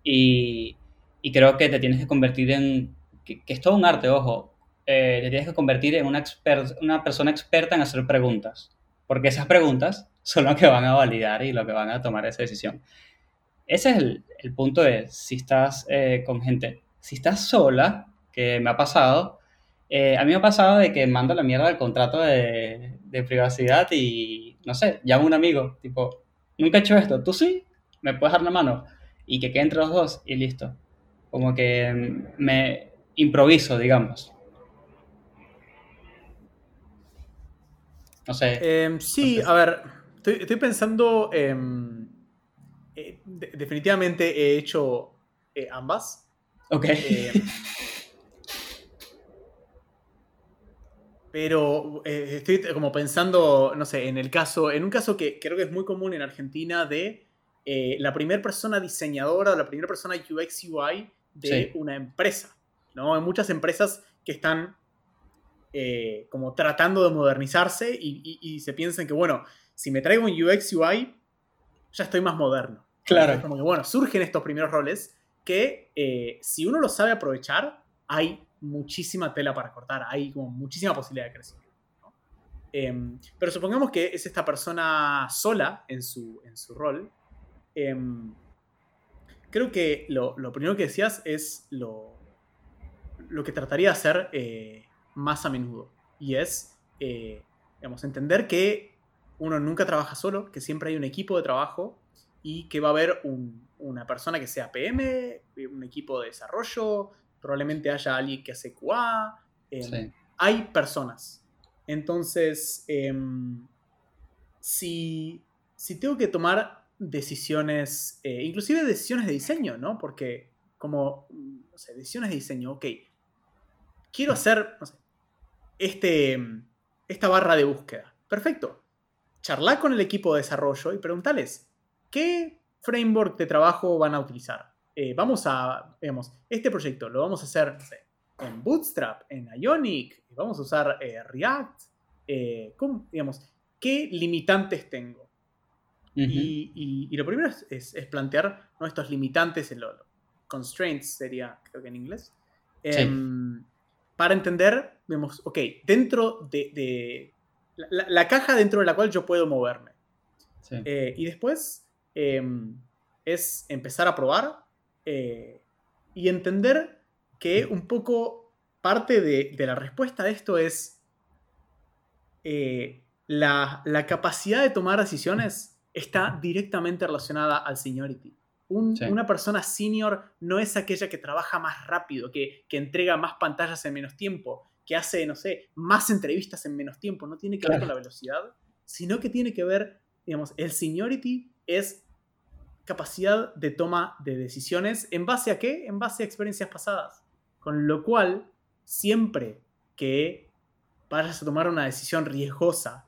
y, y creo que te tienes que convertir en, que, que es todo un arte, ojo, eh, te tienes que convertir en una, exper- una persona experta en hacer preguntas, porque esas preguntas son lo que van a validar y lo que van a tomar esa decisión. Ese es el, el punto de si estás eh, con gente, si estás sola, que me ha pasado, eh, a mí me ha pasado de que mando la mierda del contrato de, de privacidad y, no sé, llamo a un amigo, tipo, nunca he hecho esto, tú sí, me puedes dar la mano y que quede entre los dos y listo. Como que mm, me improviso, digamos. No sé, Em, sí, a ver, estoy, estoy pensando, em, eh, de- definitivamente he hecho eh, ambas. ok. Em, pero eh, estoy como pensando, no sé, en el caso, en un caso que creo que es muy común en Argentina de eh, la primera persona diseñadora o la primera persona UX UI de Sí. una empresa. ¿no? Hay muchas empresas que están eh, como tratando de modernizarse y, y- y se piensan que, bueno, si me traigo un UX UI, ya estoy más moderno. Claro. Como que, bueno, surgen estos primeros roles que eh, si uno lo sabe aprovechar, hay muchísima tela para cortar, hay como muchísima posibilidad de crecimiento. ¿no? Em, pero supongamos que es esta persona sola en su, en su rol. Em, creo que lo, lo primero que decías es lo, lo que trataría de hacer eh, más a menudo. Y es, eh, digamos, entender que uno nunca trabaja solo, que siempre hay un equipo de trabajo y que va a haber un- una persona que sea PM, un equipo de desarrollo, probablemente haya alguien que hace QA. Sí. Hay personas. Entonces, em, si, si tengo que tomar decisiones, eh, inclusive decisiones de diseño, ¿no? Porque como, mm, no sé, decisiones de diseño, ok, quiero hacer, no sé, este, esta barra de búsqueda. Perfecto. Charlar con el equipo de desarrollo y preguntarles, ¿qué framework de trabajo van a utilizar? Eh, vamos a, digamos, este proyecto lo vamos a hacer, no sé, en Bootstrap, en Ionic, vamos a usar eh, React, eh, ¿cómo- digamos, ¿qué limitantes tengo? Y, y- y lo primero es, es- es plantear ¿no? estos limitantes, el, lo- constraints sería, creo que en inglés, Sí. em, para entender, vemos, ok, dentro de, de la, la- la caja dentro de la cual yo puedo moverme. Sí. Y después em, es empezar a probar eh, y entender que un poco parte de, de la respuesta a esto es eh, la, la capacidad de tomar decisiones está directamente relacionada al seniority. Un- Sí. Una persona senior no es aquella que trabaja más rápido, que, que entrega más pantallas en menos tiempo, que hace, no sé, más entrevistas en menos tiempo. No tiene que ver con la velocidad, sino que tiene que ver, digamos, el seniority es capacidad de toma de decisiones en base a qué? En base a experiencias pasadas. Con lo cual, siempre que vayas a tomar una decisión riesgosa,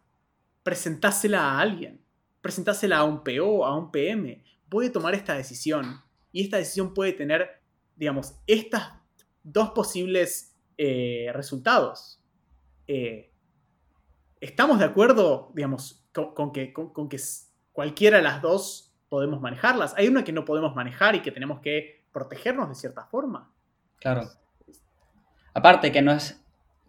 presentásela a alguien, presentásela a un PO, a un PM. Voy a tomar esta decisión y esta decisión puede tener, digamos, estas dos posibles eh, resultados. Eh, ¿Estamos de acuerdo, digamos, con, que, con- con que cualquiera de las dos podemos manejarlas? Hay una que no podemos manejar y que tenemos que protegernos de cierta forma. Claro. Aparte que no es,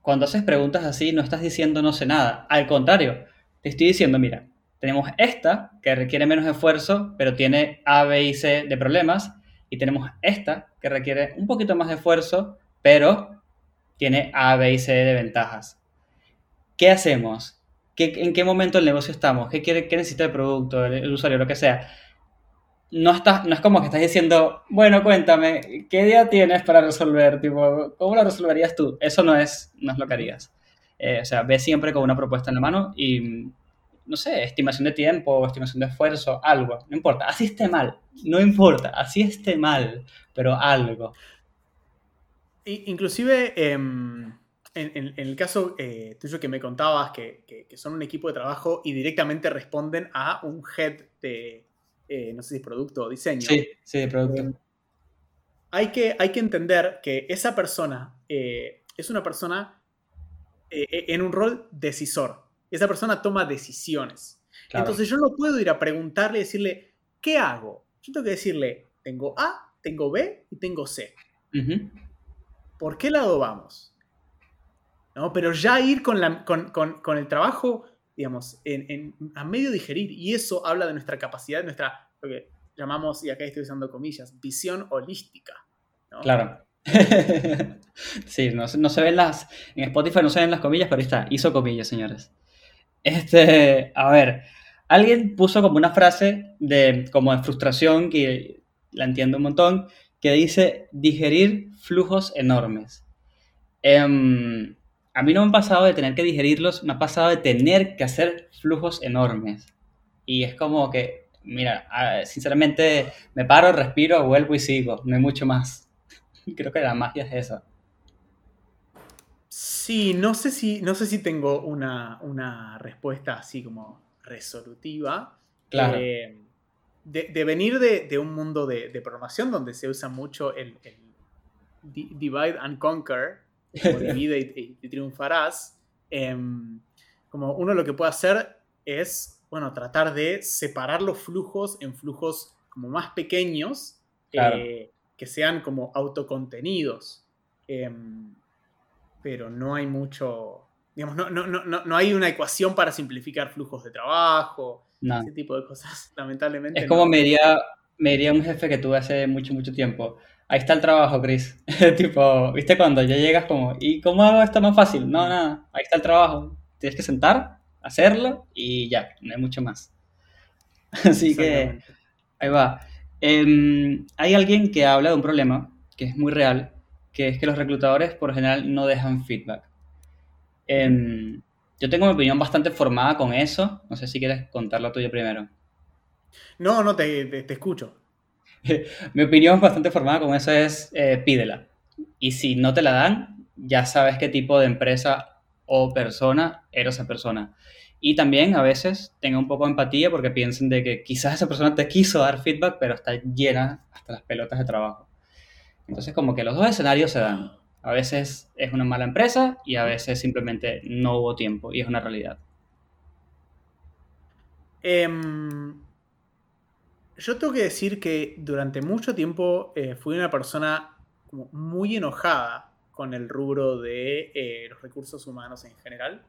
cuando haces preguntas así, no estás diciendo no sé nada. Al contrario, te estoy diciendo, mira, tenemos esta que requiere menos esfuerzo, pero tiene A, B y C de problemas, y tenemos esta que requiere un poquito más de esfuerzo, pero tiene A, B y C de ventajas. ¿Qué hacemos? ¿Qué- ¿En qué momento del negocio estamos? ¿Qué, quiere, qué necesita el producto, el, el usuario, lo que sea? No, estás, no es como que estás diciendo, bueno, cuéntame, ¿qué idea tienes para resolver? Tipo, ¿cómo lo resolverías tú? Eso no es, no es lo que harías. Eh, o sea, ve siempre con una propuesta en la mano y, no sé, estimación de tiempo, estimación de esfuerzo, algo. No importa, así esté mal, no importa, así esté mal, pero algo. Inclusive, em, en, el caso eh, tuyo que me contabas, que- que son un equipo de trabajo y directamente responden a un head de, eh, no sé si producto o diseño. Sí, sí, producto. Eh, hay, que, hay que entender que esa persona eh, es una persona en un rol decisor. Esa persona toma decisiones. Claro. Entonces yo no puedo ir a preguntarle y decirle, ¿qué hago? Yo tengo que decirle, tengo A, tengo B y tengo C. ¿Por qué lado vamos? ¿No? Pero ya ir con, la- con- con- con el trabajo, digamos, a medio digerir. Y eso habla de nuestra capacidad, nuestra, lo que llamamos, y acá estoy usando comillas, visión holística. Claro. sí, no, no se ven las. En Spotify no se ven las comillas, pero ahí está. Hizo comillas, señores. Este, a ver. Alguien puso como una frase de como de frustración que la entiendo un montón, que dice digerir flujos enormes. Em, a mí no me ha pasado de tener que digerirlos, me ha pasado de tener que hacer flujos enormes. Y es como que, mira, sinceramente me paro, respiro, vuelvo y sigo, no hay mucho más. Creo que la magia es esa. Sí, no sé si, no sé si tengo una, una respuesta así como resolutiva. Claro. Eh, de, de venir de, de un mundo de, de programación donde se usa mucho el, el di- divide and conquer, o divide y, y triunfarás, em, como uno lo que puede hacer es, bueno, tratar de separar los flujos en flujos como más pequeños, Claro. eh, que sean como autocontenidos. Em, pero no hay mucho, digamos, no, no, no, no hay una ecuación para simplificar flujos de trabajo, ese tipo de cosas, lamentablemente. Es como me diría, me diría un jefe que tuve hace mucho, mucho tiempo. Ahí está el trabajo, Chris. tipo, ¿viste cuando ya llegas como, ¿y cómo hago esto más fácil? No, nada, ahí está el trabajo. Tienes que sentar, hacerlo y ya, no hay mucho más. Así que ahí va. Em, hay alguien que habla de un problema que es muy real, que es que los reclutadores por general no dejan feedback. Em, yo tengo mi opinión bastante formada con eso. No sé si quieres contar la tuya primero. No, no, te, te- te escucho. Mi opinión bastante formada con eso es eh, pídela. Y si no te la dan, ya sabes qué tipo de empresa o persona era esa persona. Y también a veces tenga un poco de empatía porque piensen de que quizás esa persona te quiso dar feedback, pero está llena hasta las pelotas de trabajo. Entonces como que los dos escenarios se dan. A veces es una mala empresa y a veces simplemente no hubo tiempo y es una realidad. Em, yo tengo que decir que durante mucho tiempo eh, fui una persona como muy enojada con el rubro de eh, los recursos humanos en general.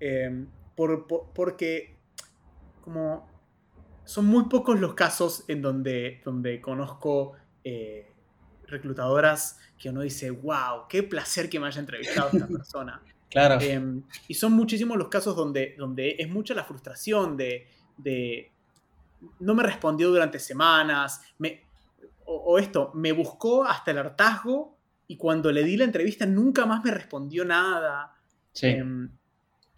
Em, por- por- porque como son muy pocos los casos en donde, donde conozco eh, reclutadoras que uno dice, wow, qué placer que me haya entrevistado esta persona. Claro. Eh, y son muchísimos los casos donde, donde es mucha la frustración de, de no me respondió durante semanas, me, o, o esto, me buscó hasta el hartazgo y cuando le di la entrevista nunca más me respondió nada. Sí. Em,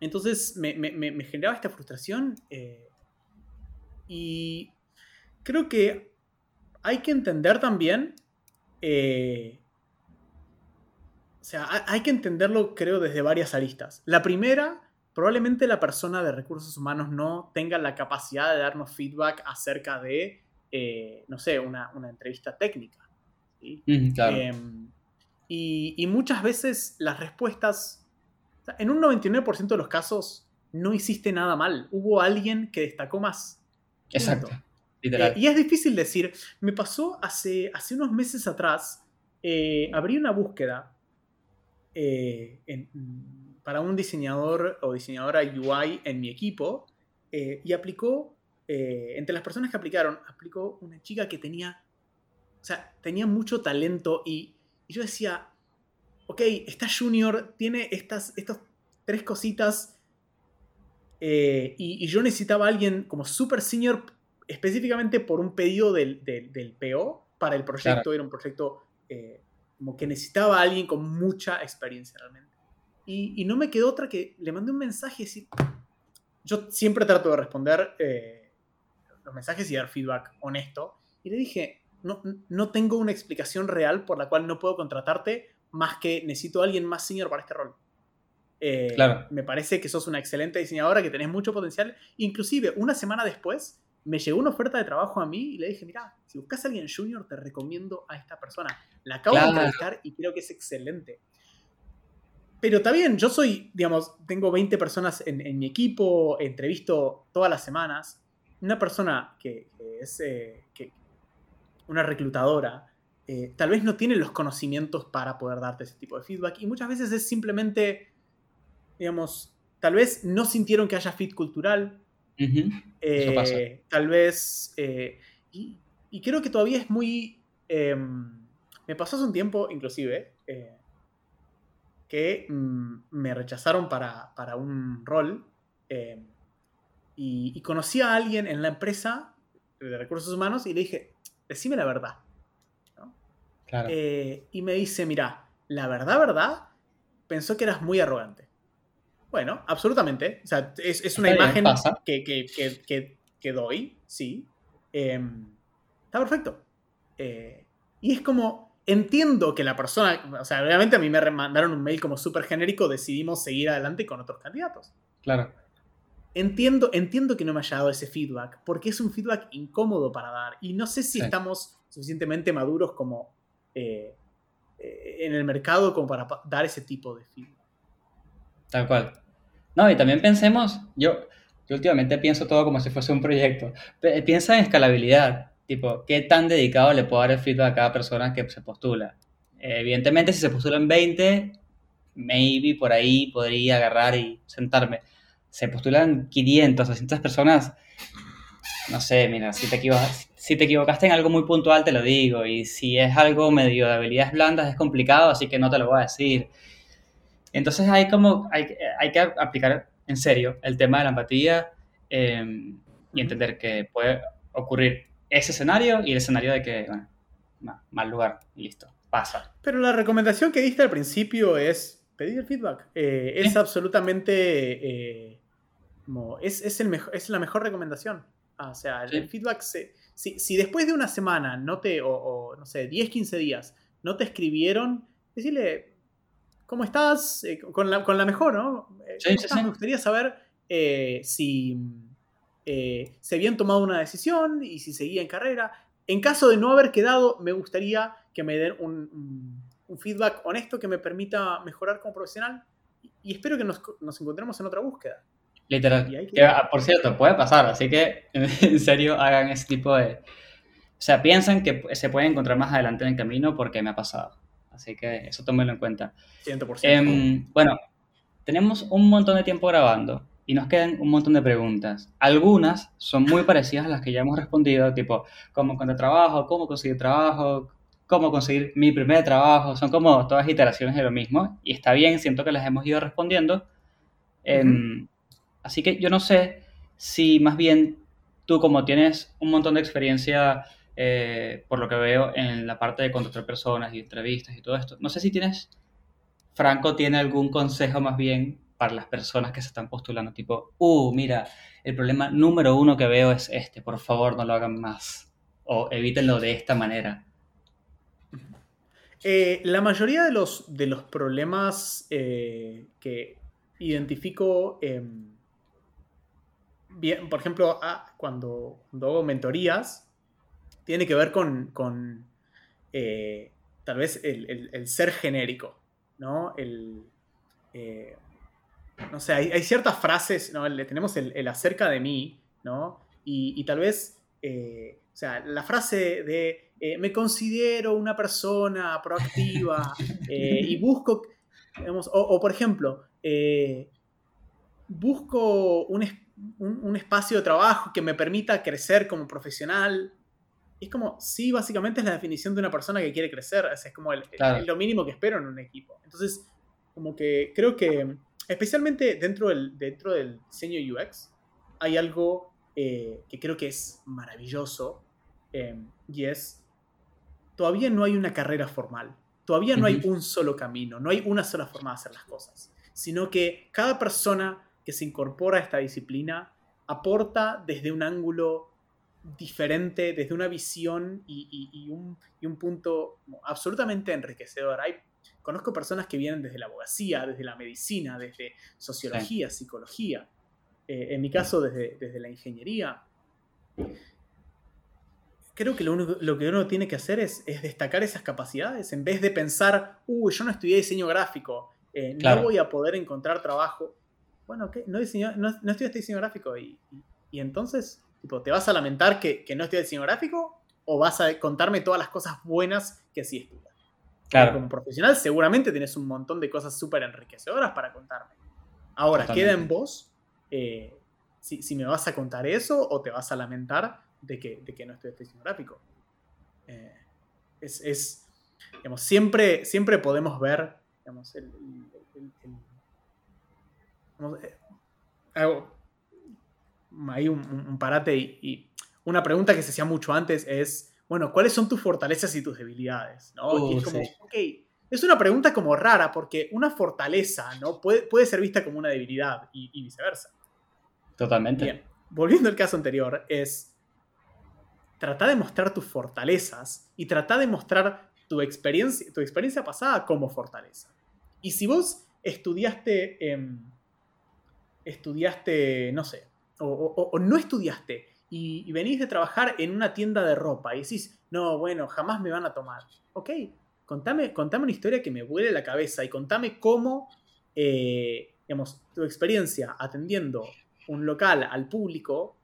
entonces me, me- me- me generaba esta frustración eh, y creo que hay que entender también, eh, o sea, hay, hay que entenderlo creo desde varias aristas. La primera, probablemente la persona de recursos humanos no tenga la capacidad de darnos feedback acerca de, eh, no sé, una, una entrevista técnica. ¿sí? Ujú, claro. Em, y, y muchas veces las respuestas, en un 99% de los casos, no hiciste nada mal. Hubo alguien que destacó más. Exacto. Literal. Eh, y es difícil decir, me pasó hace, hace unos meses atrás, eh, abrí una búsqueda eh, en- para un diseñador o diseñadora UI en mi equipo eh, y aplicó, eh, entre las personas que aplicaron, aplicó una chica que tenía, o sea, tenía mucho talento y, y yo decía, ok, esta junior tiene estas, estas tres cositas eh, y, y yo necesitaba a alguien como super senior específicamente por un pedido del, del- del PO para el proyecto. Claro. Era un proyecto como que necesitaba a alguien con mucha experiencia realmente. Y, y no me quedó otra que le mandé un mensaje y decir, yo siempre trato de responder eh, los mensajes y dar feedback honesto. Y le dije, no, no tengo una explicación real por la cual no puedo contratarte más que necesito a alguien más senior para este rol. Eh, Claro. Me parece que sos una excelente diseñadora, que tenés mucho potencial. Inclusive, una semana después, me llegó una oferta de trabajo a mí y le dije, mira, si buscas a alguien junior, te recomiendo a esta persona. La acabo Claro. de entrevistar y creo que es excelente. Pero está bien, yo soy, digamos, tengo 20 personas en, en mi equipo, entrevisto todas las semanas. Una persona que, que es eh, que- una reclutadora, eh, tal vez no tiene los conocimientos para poder darte ese tipo de feedback y muchas veces es simplemente, digamos, tal vez no sintieron que haya fit cultural, Ujú. Eso pasa. eh, tal vez, eh, y, y creo que todavía es muy... em, me pasó hace un tiempo, inclusive, eh, que mm, me rechazaron para, para un rol em, y, y conocí a alguien en la empresa de recursos humanos y le dije, decime la verdad. Claro. Eh, y me dice, mira, la verdad, verdad, pensó que eras muy arrogante. Bueno, absolutamente. O sea, es, es una imagen pasa. que, que- que- que- que doy, sí. Em, está perfecto. Eh, y es como, entiendo que la persona, o sea, obviamente a mí me mandaron un mail como súper genérico, decidimos seguir adelante con otros candidatos. Claro. Entiendo, entiendo que no me haya dado ese feedback, porque es un feedback incómodo para dar. Y no sé si Sí. estamos suficientemente maduros como eh, eh, en el mercado como para pa- dar ese tipo de feedback. Tal cual. No, y también pensemos, yo, yo últimamente pienso todo como si fuese un proyecto. Piensa en escalabilidad, tipo, ¿qué tan dedicado le puedo dar el feedback a cada persona que se postula? Eh, evidentemente, si se postulan 20, maybe por ahí podría agarrar y sentarme. Se postulan 500, 600 personas, no sé, mira, si te si te equivocaste en algo muy puntual te lo digo, y si es algo medio de habilidades blandas es complicado, así que no te lo voy a decir. Entonces hay como, hay, hay que aplicar en serio el tema de la empatía eh, y entender que puede ocurrir ese escenario y el escenario de que, bueno, ma- mal lugar, y listo, pasa. Pero la recomendación que diste al principio es pedir el feedback. Eh, es Sí. absolutamente... eh, como- es, es el mejo- es la mejor recomendación. Ah, o sea, el, Sí. el feedback se... Si, si después de una semana, no te, o, o, no sé, 10, 15 días, no te escribieron, decirle, ¿cómo estás? Eh, con, la, con la mejor, ¿no? Sí. Me gustaría saber si eh, se habían tomado una decisión y si seguía en carrera. En caso de no haber quedado, me gustaría que me den un, un- un feedback honesto que me permita mejorar como profesional y, espero que nos, nos encontremos en otra búsqueda. Literal. Que- Que, ah, por cierto, puede pasar, así que en serio hagan ese tipo de... O sea, piensan que se pueden encontrar más adelante en el camino porque me ha pasado. Así que eso tómenlo en cuenta. 100%. Em, bueno, tenemos un montón de tiempo grabando y nos quedan un montón de preguntas. Algunas son muy parecidas a las que ya hemos respondido, tipo cómo encontrar trabajo, cómo conseguir trabajo, cómo conseguir mi primer trabajo. Son como todas iteraciones de lo mismo y está bien, siento que las hemos ido respondiendo. Em, Así que yo no sé si más bien tú como tienes un montón de experiencia, eh, por lo que veo en la parte de contratar personas y entrevistas y todo esto, no sé si tienes Franco tiene algún consejo más bien para las personas que se están postulando, tipo, uh, mira, el problema número uno que veo es este, por favor no lo hagan más, o evítenlo de esta manera. Eh, la mayoría de los, de los problemas eh, que identifico, em, bien, por ejemplo, cuando, hago mentorías, tiene que ver con, con, eh, tal vez el, el- el ser genérico, ¿no? El, no sé, hay, hay ciertas frases, ¿no? Le tenemos el, el acerca de mí, ¿no? Y, y tal vez, eh, o sea, la frase de eh, me considero una persona proactiva eh, y busco, digamos, o, o, por ejemplo, busco un, es- un- un espacio de trabajo que me permita crecer como profesional. Es como, sí, básicamente es la definición de una persona que quiere crecer, sea, es como el- Claro. es lo mínimo que espero en un equipo. Entonces, como que creo que, especialmente dentro del, dentro del diseño UX, hay algo eh, que creo que es maravilloso eh, y es, todavía no hay una carrera formal, todavía no hay un solo camino, no hay una sola forma de hacer las cosas, sino que cada persona que se incorpora a esta disciplina aporta desde un ángulo diferente, desde una visión y, y- y un, y un punto absolutamente enriquecedor. Hay conozco personas que vienen desde la abogacía, desde la medicina, desde sociología, psicología, eh, en mi caso desde, desde la ingeniería. Creo que lo, único- lo que uno tiene que hacer es, es destacar esas capacidades en vez de pensar, uy, yo no estudié diseño gráfico, eh, no voy a poder encontrar trabajo. Bueno, ¿qué? No, diseñó- no, no estudiaste diseño gráfico y, y- y entonces, tipo, ¿te vas a lamentar que, que no estudiaste diseño gráfico o vas a contarme todas las cosas buenas que sí estudias? Claro, Como profesional seguramente tenés un montón de cosas súper enriquecedoras para contarme. Ahora, Totalmente. queda en vos eh, si, si me vas a contar eso o te vas a lamentar de que, de que no estudiaste diseño gráfico. Eh, es, es, digamos, siempre, siempre podemos ver, digamos, el, el- el- digamos, eh, hago ahí un, un- un parate y, y una pregunta que se hacía mucho antes es, bueno, ¿cuáles son tus fortalezas y tus debilidades? ¿no? Uh, Y es como, sí. ok, es una pregunta como rara porque una fortaleza ¿no? puede, puede ser vista como una debilidad y, y viceversa. totalmente. Bien, volviendo al caso anterior, es tratar de mostrar tus fortalezas y tratar de mostrar tu experiencia, tu experiencia pasada como fortaleza. Y si vos estudiaste, em, estudiaste, no sé, o, o- o no estudiaste y, y venís de trabajar en una tienda de ropa y decís, no, bueno, jamás me van a tomar. Ok, contame, contame una historia que me vuele la cabeza y contame cómo, eh, digamos, tu experiencia atendiendo un local al público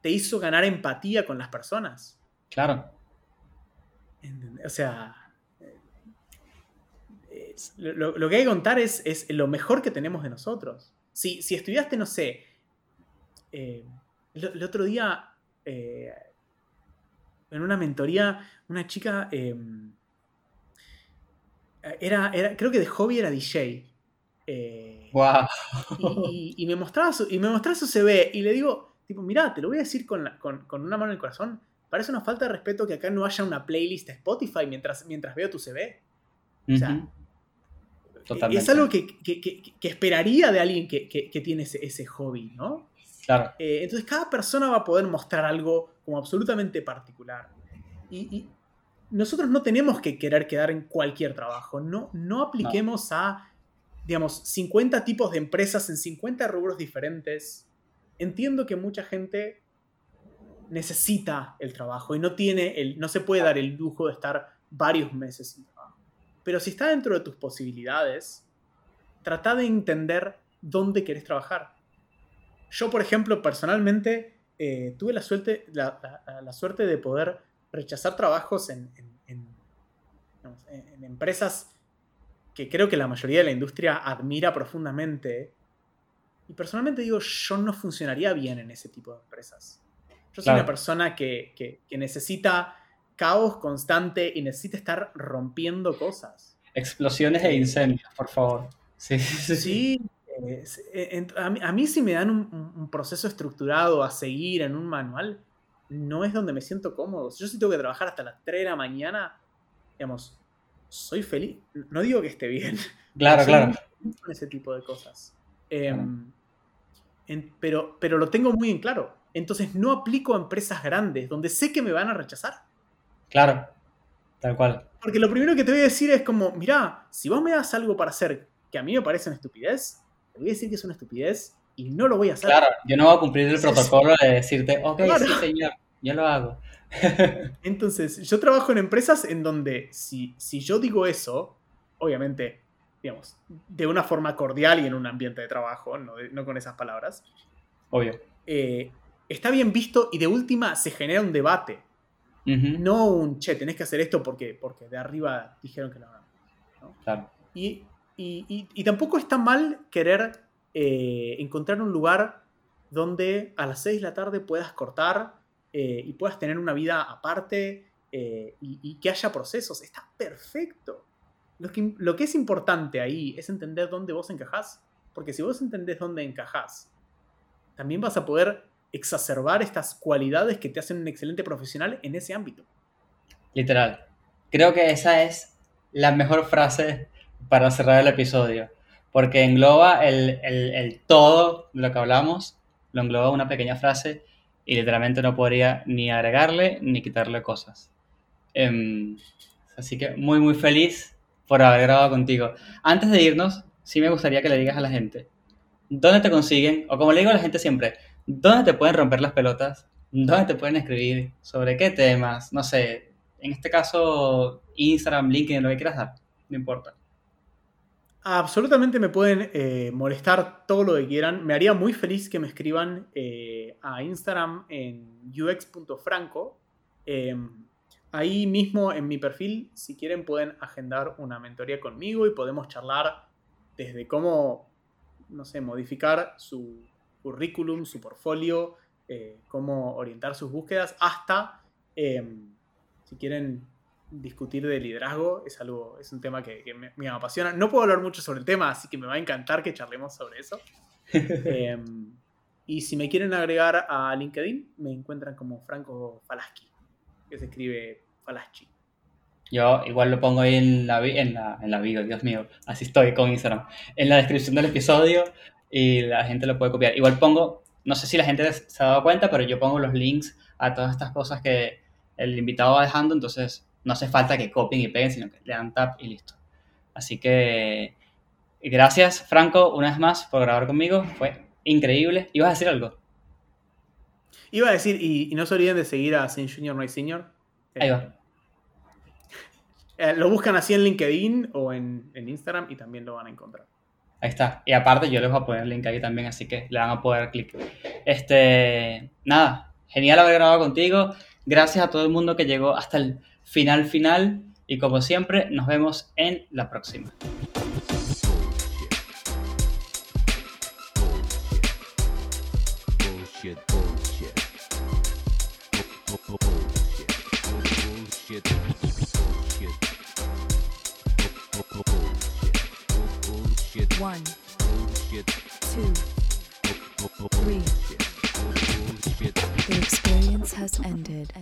te hizo ganar empatía con las personas. Claro. O sea, lo, lo que hay que contar es, es lo mejor que tenemos de nosotros. Si, si estudiaste, no sé, eh, el, el otro día eh, en una mentoría, una chica eh, era, era, creo que de hobby era DJ. eh, wow. y, y- y me mostraba su, y me mostraba su CV y le digo, tipo, mirá, te lo voy a decir con, la- con, con una mano en el corazón. Parece una falta de respeto que acá no haya una playlist de Spotify mientras, mientras veo tu CV. O sea, Totalmente. Es algo que, que- que- que esperaría de alguien que, que- que tiene ese, ese hobby, ¿no? Claro, Eh, entonces cada persona va a poder mostrar algo como absolutamente particular. Y, y nosotros no tenemos que querer quedar en cualquier trabajo. No, no apliquemos a, digamos, 50 tipos de empresas en 50 rubros diferentes. Entiendo que mucha gente necesita el trabajo y no, tiene el, no se puede dar el lujo de estar varios meses sin trabajo. Pero si está dentro de tus posibilidades, trata de entender dónde querés trabajar. Yo, por ejemplo, personalmente eh, tuve la suerte, la, la- la suerte de poder rechazar trabajos en, en- en- digamos, en- en empresas que creo que la mayoría de la industria admira profundamente. Y personalmente digo, yo no funcionaría bien en ese tipo de empresas. Yo soy Claro. una persona que, que- que necesita caos constante y necesita estar rompiendo cosas. explosiones e incendios, por favor. Sí, sí, sí. Sí, eh, eh, a, mí, a mí si me dan un, un- proceso estructurado a seguir en un manual, no es donde me siento cómodo. Yo si tengo que trabajar hasta las 3 de la mañana, digamos, soy feliz. No digo que esté bien. Claro, claro. con ese tipo de cosas. Em, en- pero, pero lo tengo muy en claro. Entonces no aplico a empresas grandes donde sé que me van a rechazar. Claro, tal cual. Porque lo primero que te voy a decir es como, mirá, si vos me das algo para hacer que a mí me parece una estupidez, voy a decir que es una estupidez y no lo voy a hacer. Claro, yo no voy a cumplir el Sí, sí. protocolo de decirte, ok, Claro. sí, señor, yo lo hago. Entonces, yo trabajo en empresas en donde si, si yo digo eso, obviamente, digamos, de una forma cordial y en un ambiente de trabajo, no, no con esas palabras, Obvio. eh, está bien visto y de última se genera un debate. Ujú, No un, che, tenés que hacer esto porque, porque de arriba dijeron que lo hagan. Claro, Y, y- tampoco está mal querer eh, encontrar un lugar donde a las 6 de la tarde puedas cortar eh, y puedas tener una vida aparte eh, y, y que haya procesos. Está perfecto. Lo que, lo que es importante ahí es entender dónde vos encajás. Porque si vos entendés dónde encajás, también vas a poder exacerbar estas cualidades que te hacen un excelente profesional en ese ámbito. literal. Creo que esa es la mejor frase para cerrar el episodio, porque engloba el, el- todo de lo que hablamos, lo engloba una pequeña frase y literalmente no podría ni agregarle ni quitarle cosas. Em, así que muy, muy feliz por haber grabado contigo. Antes de irnos, sí me gustaría que le digas a la gente, ¿dónde te consiguen? O como le digo a la gente siempre, ¿dónde te pueden romper las pelotas? ¿Dónde te pueden escribir? ¿Sobre qué temas? No sé, en este caso, Instagram, LinkedIn, lo que quieras dar, no importa. Absolutamente me pueden eh, molestar todo lo que quieran. Me haría muy feliz que me escriban eh, a Instagram en ux.franco. Eh, ahí mismo en mi perfil, si quieren, pueden agendar una mentoría conmigo y podemos charlar desde cómo, no sé, modificar su currículum, su portfolio, cómo orientar sus búsquedas, hasta si quieren discutir de liderazgo es algo, es un tema que, me, apasiona. No puedo hablar mucho sobre el tema, así que me va a encantar que charlemos sobre eso. Em, y si me quieren agregar a LinkedIn, me encuentran como Franco Falaschi, que se escribe Falaschi. Yo igual lo pongo ahí en la, en la, en la bio, Dios mío, así estoy con Instagram. En la descripción del episodio y la gente lo puede copiar. Igual pongo, no sé si la gente se ha dado cuenta, pero yo pongo los links a todas estas cosas que el invitado va dejando, entonces no hace falta que copien y peguen, sino que le dan tap y listo. Así que gracias, Franco, una vez más por grabar conmigo. Fue increíble. ¿Ibas a decir algo? Iba a decir, y, no se olviden de seguir a Sin Junior No Senior. Ahí va. Eh, lo buscan así en LinkedIn o en, en, Instagram y también lo van a encontrar. Ahí está. Y aparte yo les voy a poner el link ahí también, así que le van a poder clic. Este, nada, genial haber grabado contigo. Gracias a todo el mundo que llegó hasta el final final y como siempre nos vemos en la próxima. One, two, three. The experience has ended.